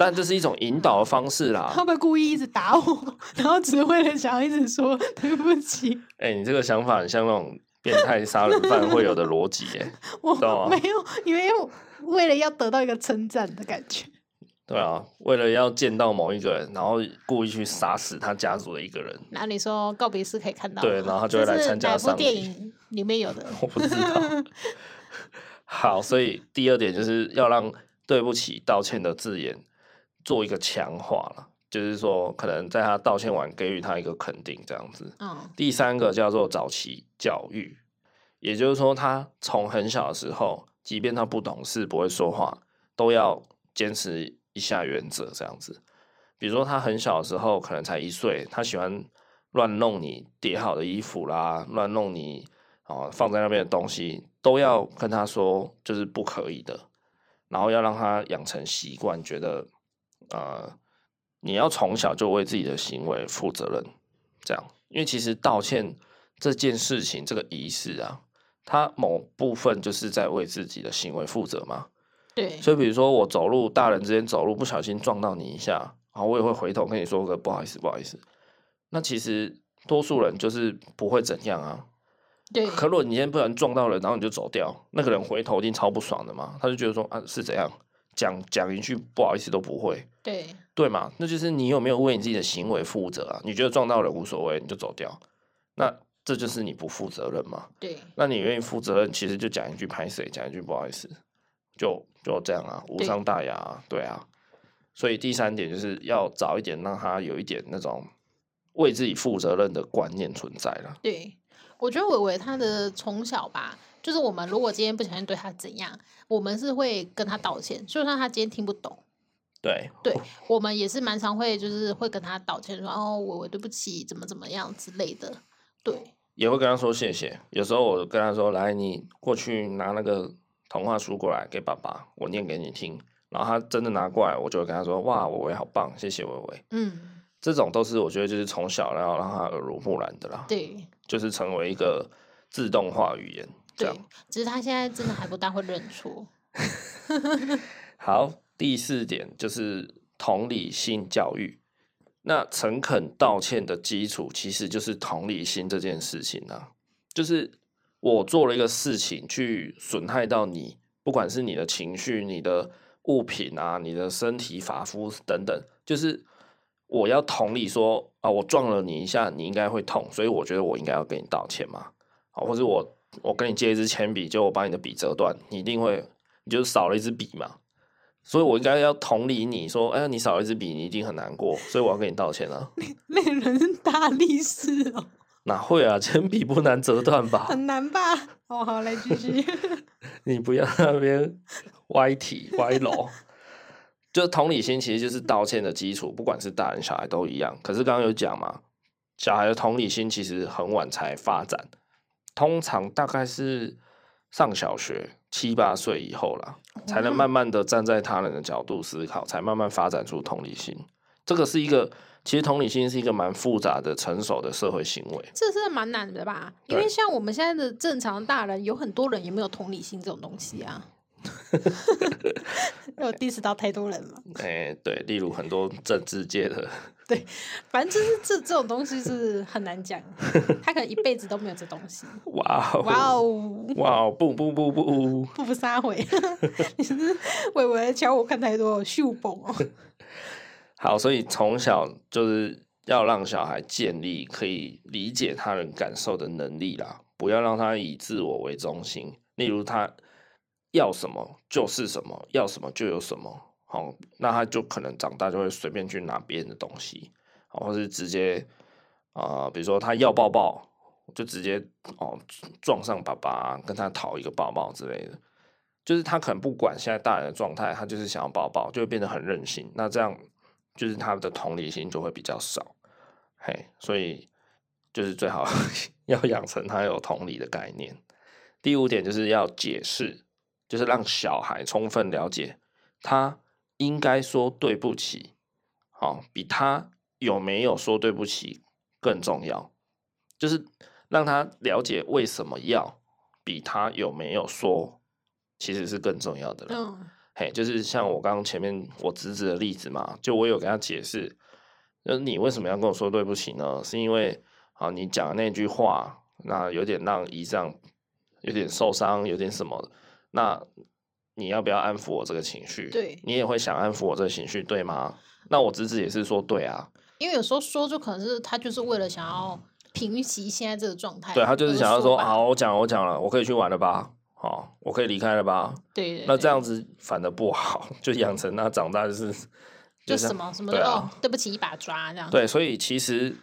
但这是一种引导的方式啦。他们故意一直打我，然后只为了想要一直说对不起。哎、欸，你这个想法很像那种。变态杀人犯会有的逻辑耶，我没有，因为为了要得到一个称赞的感觉。对啊，为了要见到某一个人，然后故意去杀死他家族的一个人。那你说告别式可以看到？对，然后他就会来参加丧礼。电影里面有的，我不知道。好，所以第二点就是要让对不起、道歉的字眼做一个强化了。就是说，可能在他道歉完，给予他一个肯定，这样子。嗯。第三个叫做早期教育，也就是说，他从很小的时候，即便他不懂事、不会说话，都要坚持一下原则，这样子。比如说，他很小的时候，可能才一岁，他喜欢乱弄你叠好的衣服啦，乱弄你啊放在那边的东西，都要跟他说，就是不可以的。然后要让他养成习惯，觉得呃。你要从小就为自己的行为负责任，这样，因为其实道歉这件事情，这个仪式啊，它某部分就是在为自己的行为负责嘛。对。所以，比如说我走路，大人之间走路不小心撞到你一下，然后我也会回头跟你说个不好意思，不好意思。那其实多数人就是不会怎样啊。对。可如果你今天不小心撞到人，然后你就走掉，那个人回头一定超不爽的嘛。他就觉得说啊，是怎样？讲讲一句不好意思都不会。对。对嘛？那就是你有没有为你自己的行为负责啊？你觉得撞到人无所谓，你就走掉，那这就是你不负责任嘛？对。那你愿意负责任，其实就讲一句拍谁，讲一句不好意思，就就这样啊，无伤大雅啊，对，对啊。所以第三点就是要早一点让他有一点那种为自己负责任的观念存在了。对，我觉得伟伟他的从小吧，就是我们如果今天不小心对他怎样，我们是会跟他道歉，就算他今天听不懂。对，对我们也是蛮常会，就是会跟他道歉说，说哦，我我对不起，怎么怎么样之类的。对，也会跟他说谢谢。有时候我跟他说，来，你过去拿那个童话书过来给爸爸，我念给你听。然后他真的拿过来，我就会跟他说，哇，伟伟好棒，谢谢伟伟。嗯，这种都是我觉得就是从小然后让他耳濡目染的啦。对，就是成为一个自动化语言。对，只是他现在真的还不大会认错。好。第四点就是同理心教育。那诚恳道歉的基础其实就是同理心这件事情啊，就是我做了一个事情去损害到你，不管是你的情绪、你的物品啊、你的身体发肤等等，就是我要同理说啊，我撞了你一下，你应该会痛，所以我觉得我应该要跟你道歉嘛。啊，或者我我跟你借一支铅笔，就我把你的笔折断，你一定会，你就少了一支笔嘛。所以，我应该要同理你说，哎呀，你少了一支笔，你一定很难过，所以我要跟你道歉啊。那人是大力士哦。哪会啊？铅笔不难折断吧？很难吧？哦，好，来继续。你不要那边歪体歪楼。就同理心其实就是道歉的基础，不管是大人小孩都一样。可是刚刚有讲嘛，小孩的同理心其实很晚才发展，通常大概是上小学七八岁以后啦。才能慢 慢的站在他人的角度思考，才慢慢发展出同理心。这个是一个，其实同理心是一个蛮复杂的、成熟的社会行为。这是蛮难的吧？因为像我们现在的正常大人，有很多人也没有同理心这种东西啊。有 diss 到太多人了。哎、欸，对，例如很多政治界的。对，反正就是这这种东西是很难讲，他可能一辈子都没有这东西。哇哦！哇哦！哇哦！不不不不不不不撒回！你是不是伟伟瞧我看太多秀崩哦。好，所以从小就是要让小孩建立可以理解他人感受的能力啦，不要让他以自我为中心。例如他要什么就是什么，要什么就有什么。好，那他就可能长大就会随便去拿别人的东西，或是直接啊、比如说他要抱抱，就直接哦撞上爸爸，跟他讨一个抱抱之类的。就是他可能不管现在大人的状态，他就是想要抱抱，就会变得很任性。那这样就是他的同理心就会比较少，嘿，所以就是最好 要养成他有同理的概念。第五点就是要解释，就是让小孩充分了解他。应该说对不起，好，比他有没有说对不起更重要，就是让他了解为什么要，比他有没有说，其实是更重要的了。嗯，嘿，就是像我刚刚前面我侄子的例子嘛，就我有跟他解释，那你为什么要跟我说对不起呢？是因为啊，你讲的那句话，那有点让姨丈有点受伤，有点什么，那。你要不要安抚我这个情绪？对，你也会想安抚我这个情绪，对吗？那我侄子也是说对啊，因为有时候说就可能是他就是为了想要平息现在这个状态，对，他就是想要说，好，我讲我讲了，我可以去玩了吧？好，我可以离开了吧？对，对，对，那这样子反而不好，就养成他长大就是就什么什么的、啊、哦，对不起一把抓这样。对，所以其实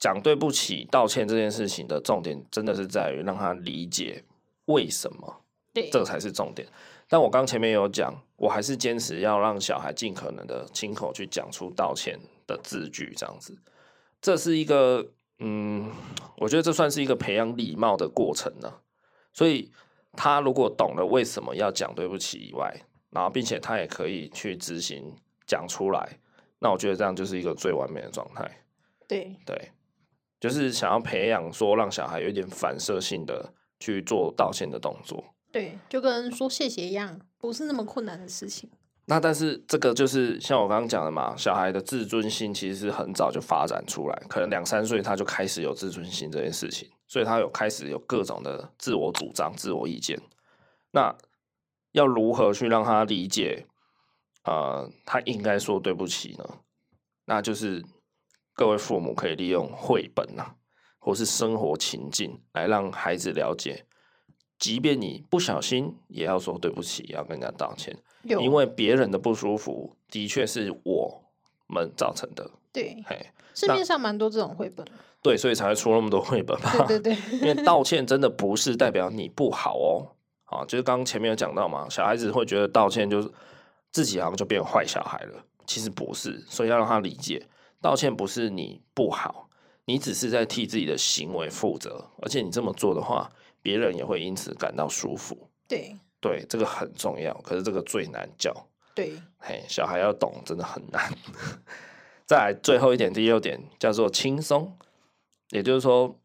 讲对不起、道歉这件事情的重点，真的是在于让他理解为什么，对，这才是重点。但我刚前面有讲，我还是坚持要让小孩尽可能的亲口去讲出道歉的字句，这样子，这是一个，嗯，我觉得这算是一个培养礼貌的过程呢。所以他如果懂了为什么要讲对不起以外，然后并且他也可以去执行讲出来，那我觉得这样就是一个最完美的状态。对对，就是想要培养说让小孩有点反射性的去做道歉的动作。对，就跟说谢谢一样，不是那么困难的事情。那但是这个就是像我刚刚讲的嘛，小孩的自尊心其实是很早就发展出来，可能两三岁他就开始有自尊心这件事情，所以他有开始有各种的自我主张、自我意见。那要如何去让他理解？呃，他应该说对不起呢？那就是各位父母可以利用绘本啊，或是生活情境来让孩子了解。即便你不小心，也要说对不起，要跟人家道歉，因为别人的不舒服的确是我们造成的。对，嘿，市面上蛮多这种绘本。对，所以才会出那么多绘本嘛。对对对，因为道歉真的不是代表你不好哦。啊，就是刚刚前面有讲到嘛，小孩子会觉得道歉就是自己好像就变坏小孩了，其实不是。所以要让他理解，道歉不是你不好，你只是在替自己的行为负责，而且你这么做的话，别人也会因此感到舒服。对对，这个很重要，可是这个最难教。对，嘿，小孩要懂真的很难。再来最后一点，第六点叫做轻松。也就是说，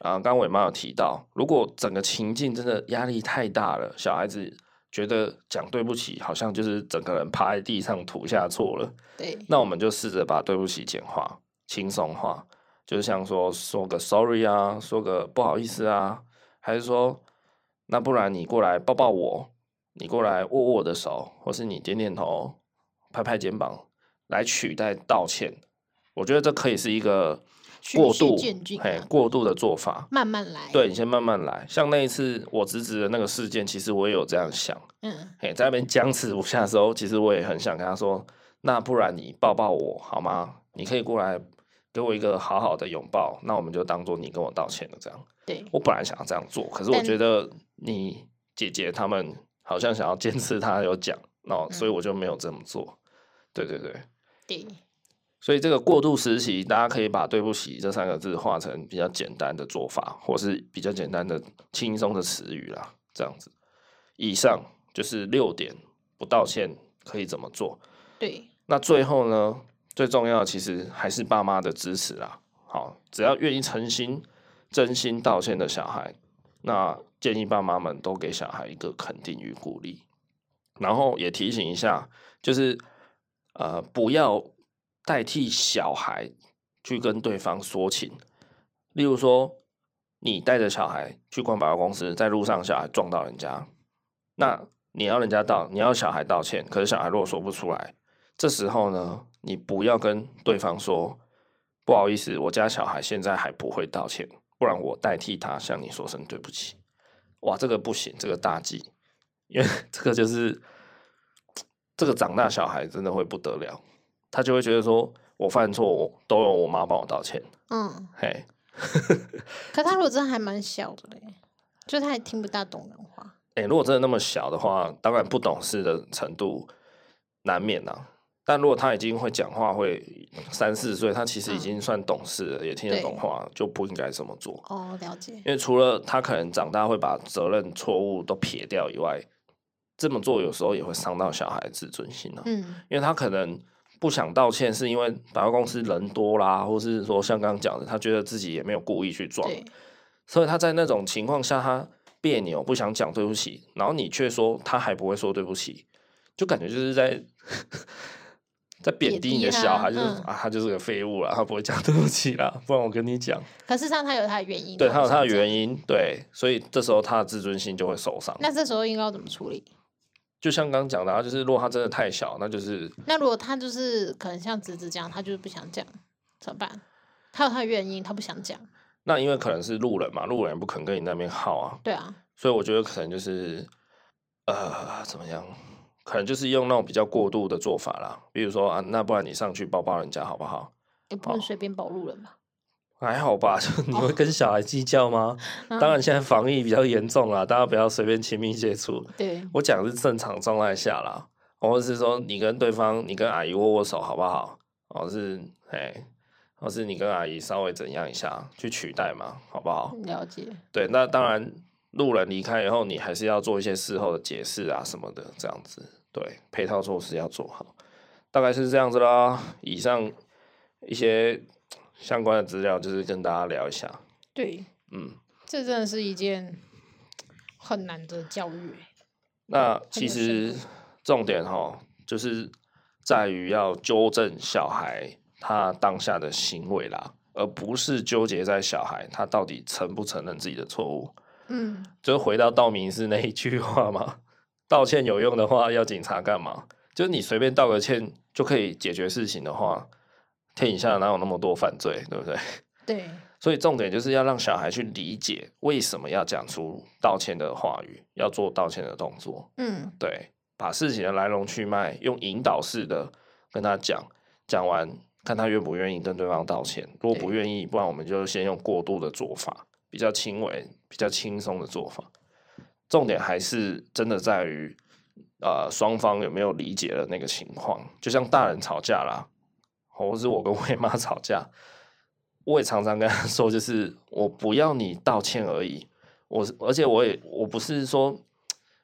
啊，刚刚伟妈有提到，如果整个情境真的压力太大了，小孩子觉得讲对不起，好像就是整个人趴在地上吐下错了。对，那我们就试着把对不起简化、轻松化，就是像说说个 sorry 啊，说个不好意思啊，还是说，那不然你过来抱抱我，你过来握握我的手，或是你点点头、拍拍肩膀，来取代道歉。我觉得这可以是一个。过度，嘿、啊，过度的做法，慢慢来。对，你先慢慢来。像那一次我侄子的那个事件，其实我也有这样想。嗯，嘿，在那边僵持不下的时候，其实我也很想跟他说：“那不然你抱抱我好吗？你可以过来给我一个好好的拥抱，那我们就当做你跟我道歉了。”这样。对，我本来想要这样做，可是我觉得你姐姐他们好像想要坚持她有讲，那所以我就没有这么做。嗯、对对对。对。所以这个过渡时期，大家可以把“对不起”这三个字画成比较简单的做法，或是比较简单的轻松的词语啦。这样子，以上就是六点，不道歉可以怎么做？对。那最后呢，最重要的其实还是爸妈的支持啦。好，只要愿意诚心、真心道歉的小孩，那建议爸妈们都给小孩一个肯定与鼓励，然后也提醒一下，就是呃，不要。代替小孩去跟对方说情，例如说，你带着小孩去逛百货公司，在路上小孩撞到人家，那你要人家道，你要小孩道歉，可是小孩如果说不出来，这时候呢，你不要跟对方说不好意思，我家小孩现在还不会道歉，不然我代替他向你说声对不起。哇，这个不行，这个大忌，因为这个就是这个长大小孩真的会不得了。他就会觉得说，我犯错，我都有我妈帮我道歉。嗯，嘿。可他如果真的还蛮小的嘞，就他也听不大懂人话。哎、欸，如果真的那么小的话，当然不懂事的程度难免呐、啊。但如果他已经会讲话，会三四岁，他其实已经算懂事了，嗯、也听得懂话，就不应该这么做。哦，了解。因为除了他可能长大会把责任错误都撇掉以外，这么做有时候也会伤到小孩自尊心呢、啊。嗯，因为他可能。不想道歉，是因为百货公司人多啦，或是说像刚刚讲的，他觉得自己也没有故意去撞，所以他在那种情况下，他别扭，不想讲对不起，然后你却说他还不会说对不起，就感觉就是在在贬低你的小孩，就是、嗯、啊，他就是个废物啦，他不会讲对不起啦，不然我跟你讲。可是上他有他的原因，对他有他的原因，对，所以这时候他的自尊心就会受伤。那这时候应该要怎么处理？就像刚刚讲的啊，就是如果他真的太小，那就是那如果他就是可能像侄子这样，他就是不想讲，怎么办？他有他的原因，他不想讲。那因为可能是路人嘛，路人不肯跟你那边耗啊。对啊。所以我觉得可能就是呃，怎么样？可能就是用那种比较过度的做法啦，比如说啊，那不然你上去抱抱人家好不好？也不能随便抱路人吧。还好吧，就你会跟小孩计较吗？哦、当然，现在防疫比较严重啦，大家不要随便亲密接触。对，我讲的是正常状态下啦，或者是说你跟对方，你跟阿姨握握手好不好？或是哎，或是你跟阿姨稍微怎样一下去取代嘛，好不好？了解。对，那当然，路人离开以后，你还是要做一些事后的解释啊什么的，这样子。对，配套措施要做好，大概是这样子啦。以上一些。相关的资料就是跟大家聊一下。对，嗯，这真的是一件很难的教育。那其实重点哈，就是在于要纠正小孩他当下的行为啦，而不是纠结在小孩他到底承不承认自己的错误。嗯，就回到道明寺那一句话嘛，道歉有用的话，要警察干嘛？就是你随便道个歉就可以解决事情的话。天底下哪有那么多犯罪，对不对？对，所以重点就是要让小孩去理解为什么要讲出道歉的话语，要做道歉的动作。嗯，对，把事情的来龙去脉用引导式的跟他讲，讲完，看他愿不愿意跟对方道歉。如果不愿意，不然我们就先用过度的做法，比较轻微、比较轻松的做法。重点还是真的在于，呃，双方有没有理解了那个情况。就像大人吵架啦，或是我跟我 妈吵架，我也常常跟他说，就是我不要你道歉而已。我而且我也我不是说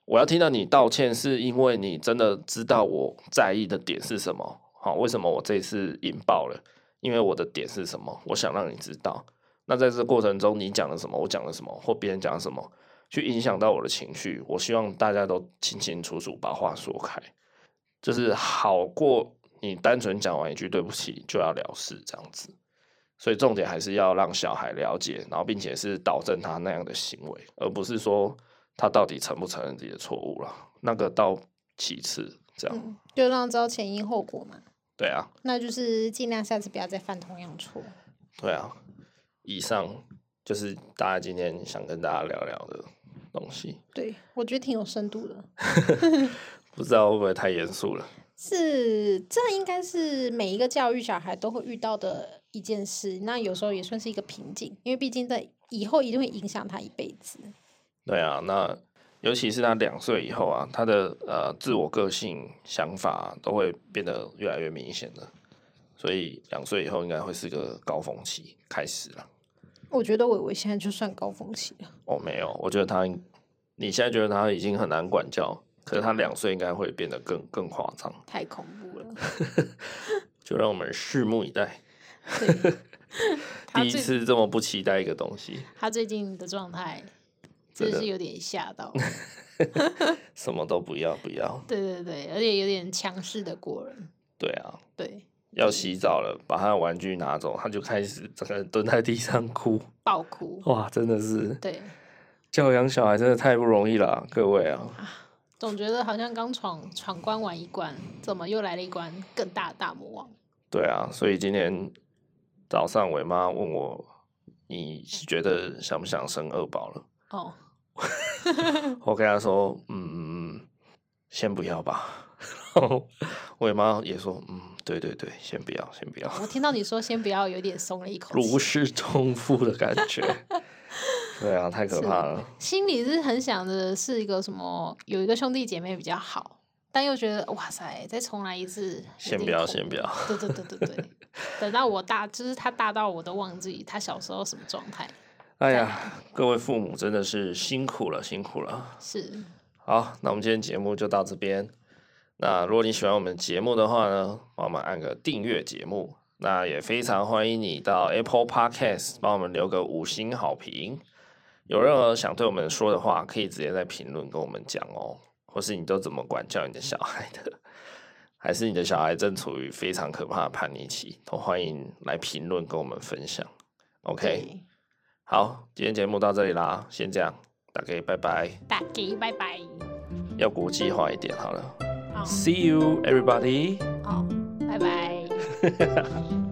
我要听到你道歉，是因为你真的知道我在意的点是什么。好，为什么我这次引爆了？因为我的点是什么？我想让你知道。那在这个过程中，你讲了什么？我讲了什么？或别人讲了什么，去影响到我的情绪？我希望大家都清清楚楚把话说开，就是好过你单纯讲完一句对不起就要了事这样子。所以重点还是要让小孩了解，然后并且是导正他那样的行为，而不是说他到底承不承认自己的错误了。那个到其次，这样、嗯、就让他知道前因后果嘛。对啊，那就是尽量下次不要再犯同样错。对啊，以上就是大家今天想跟大家聊聊的东西。对，我觉得挺有深度的。不知道会不会太严肃了？是，这应该是每一个教育小孩都会遇到的一件事。那有时候也算是一个瓶颈，因为毕竟在以后一定会影响他一辈子。对啊，那。尤其是他两岁以后啊，他的呃自我个性、想法都会变得越来越明显的，所以两岁以后应该会是个高峰期开始了。我觉得伟伟现在就算高峰期了。哦，没有，我觉得他，你现在觉得他已经很难管教，可是他两岁应该会变得更更夸张。太恐怖了，就让我们拭目以待。第一次这么不期待一个东西，他最近的状态。真是有点吓到，什么都不要不要。对对对，而且有点强势的过人。对啊，对，要洗澡了，把他的玩具拿走，他就开始整个人蹲在地上哭，爆哭。哇，真的是。对，教养小孩真的太不容易了，各位啊。啊总觉得好像刚闯闯关完一关，怎么又来了一关更大的大魔王？对啊，所以今天早上伟妈问我，你觉得想不想生二宝了？哦。我跟他说，嗯，先不要吧。然后我妈也说，嗯，对对对，先不要，先不要。我听到你说先不要，有点松了一口气，如释重负的感觉。对啊，太可怕了。心里是很想着是一个什么，有一个兄弟姐妹比较好，但又觉得哇塞，再重来一次，先不要，先不要。对对对对对，等到我大，就是他大到我都忘记他小时候什么状态。哎呀，各位父母真的是辛苦了，辛苦了。是。好，那我们今天节目就到这边。那如果你喜欢我们节目的话呢，帮我们按个订阅节目。那也非常欢迎你到 Apple Podcast 帮我们留个五星好评。有任何想对我们说的话，可以直接在评论跟我们讲哦。或是你都怎么管教你的小孩的？还是你的小孩正处于非常可怕的叛逆期？都欢迎来评论跟我们分享。OK。好，今天节目到这里啦，先这样，大家拜拜。大家拜拜。要国际化一点好了。好，See you, everybody。好，拜拜。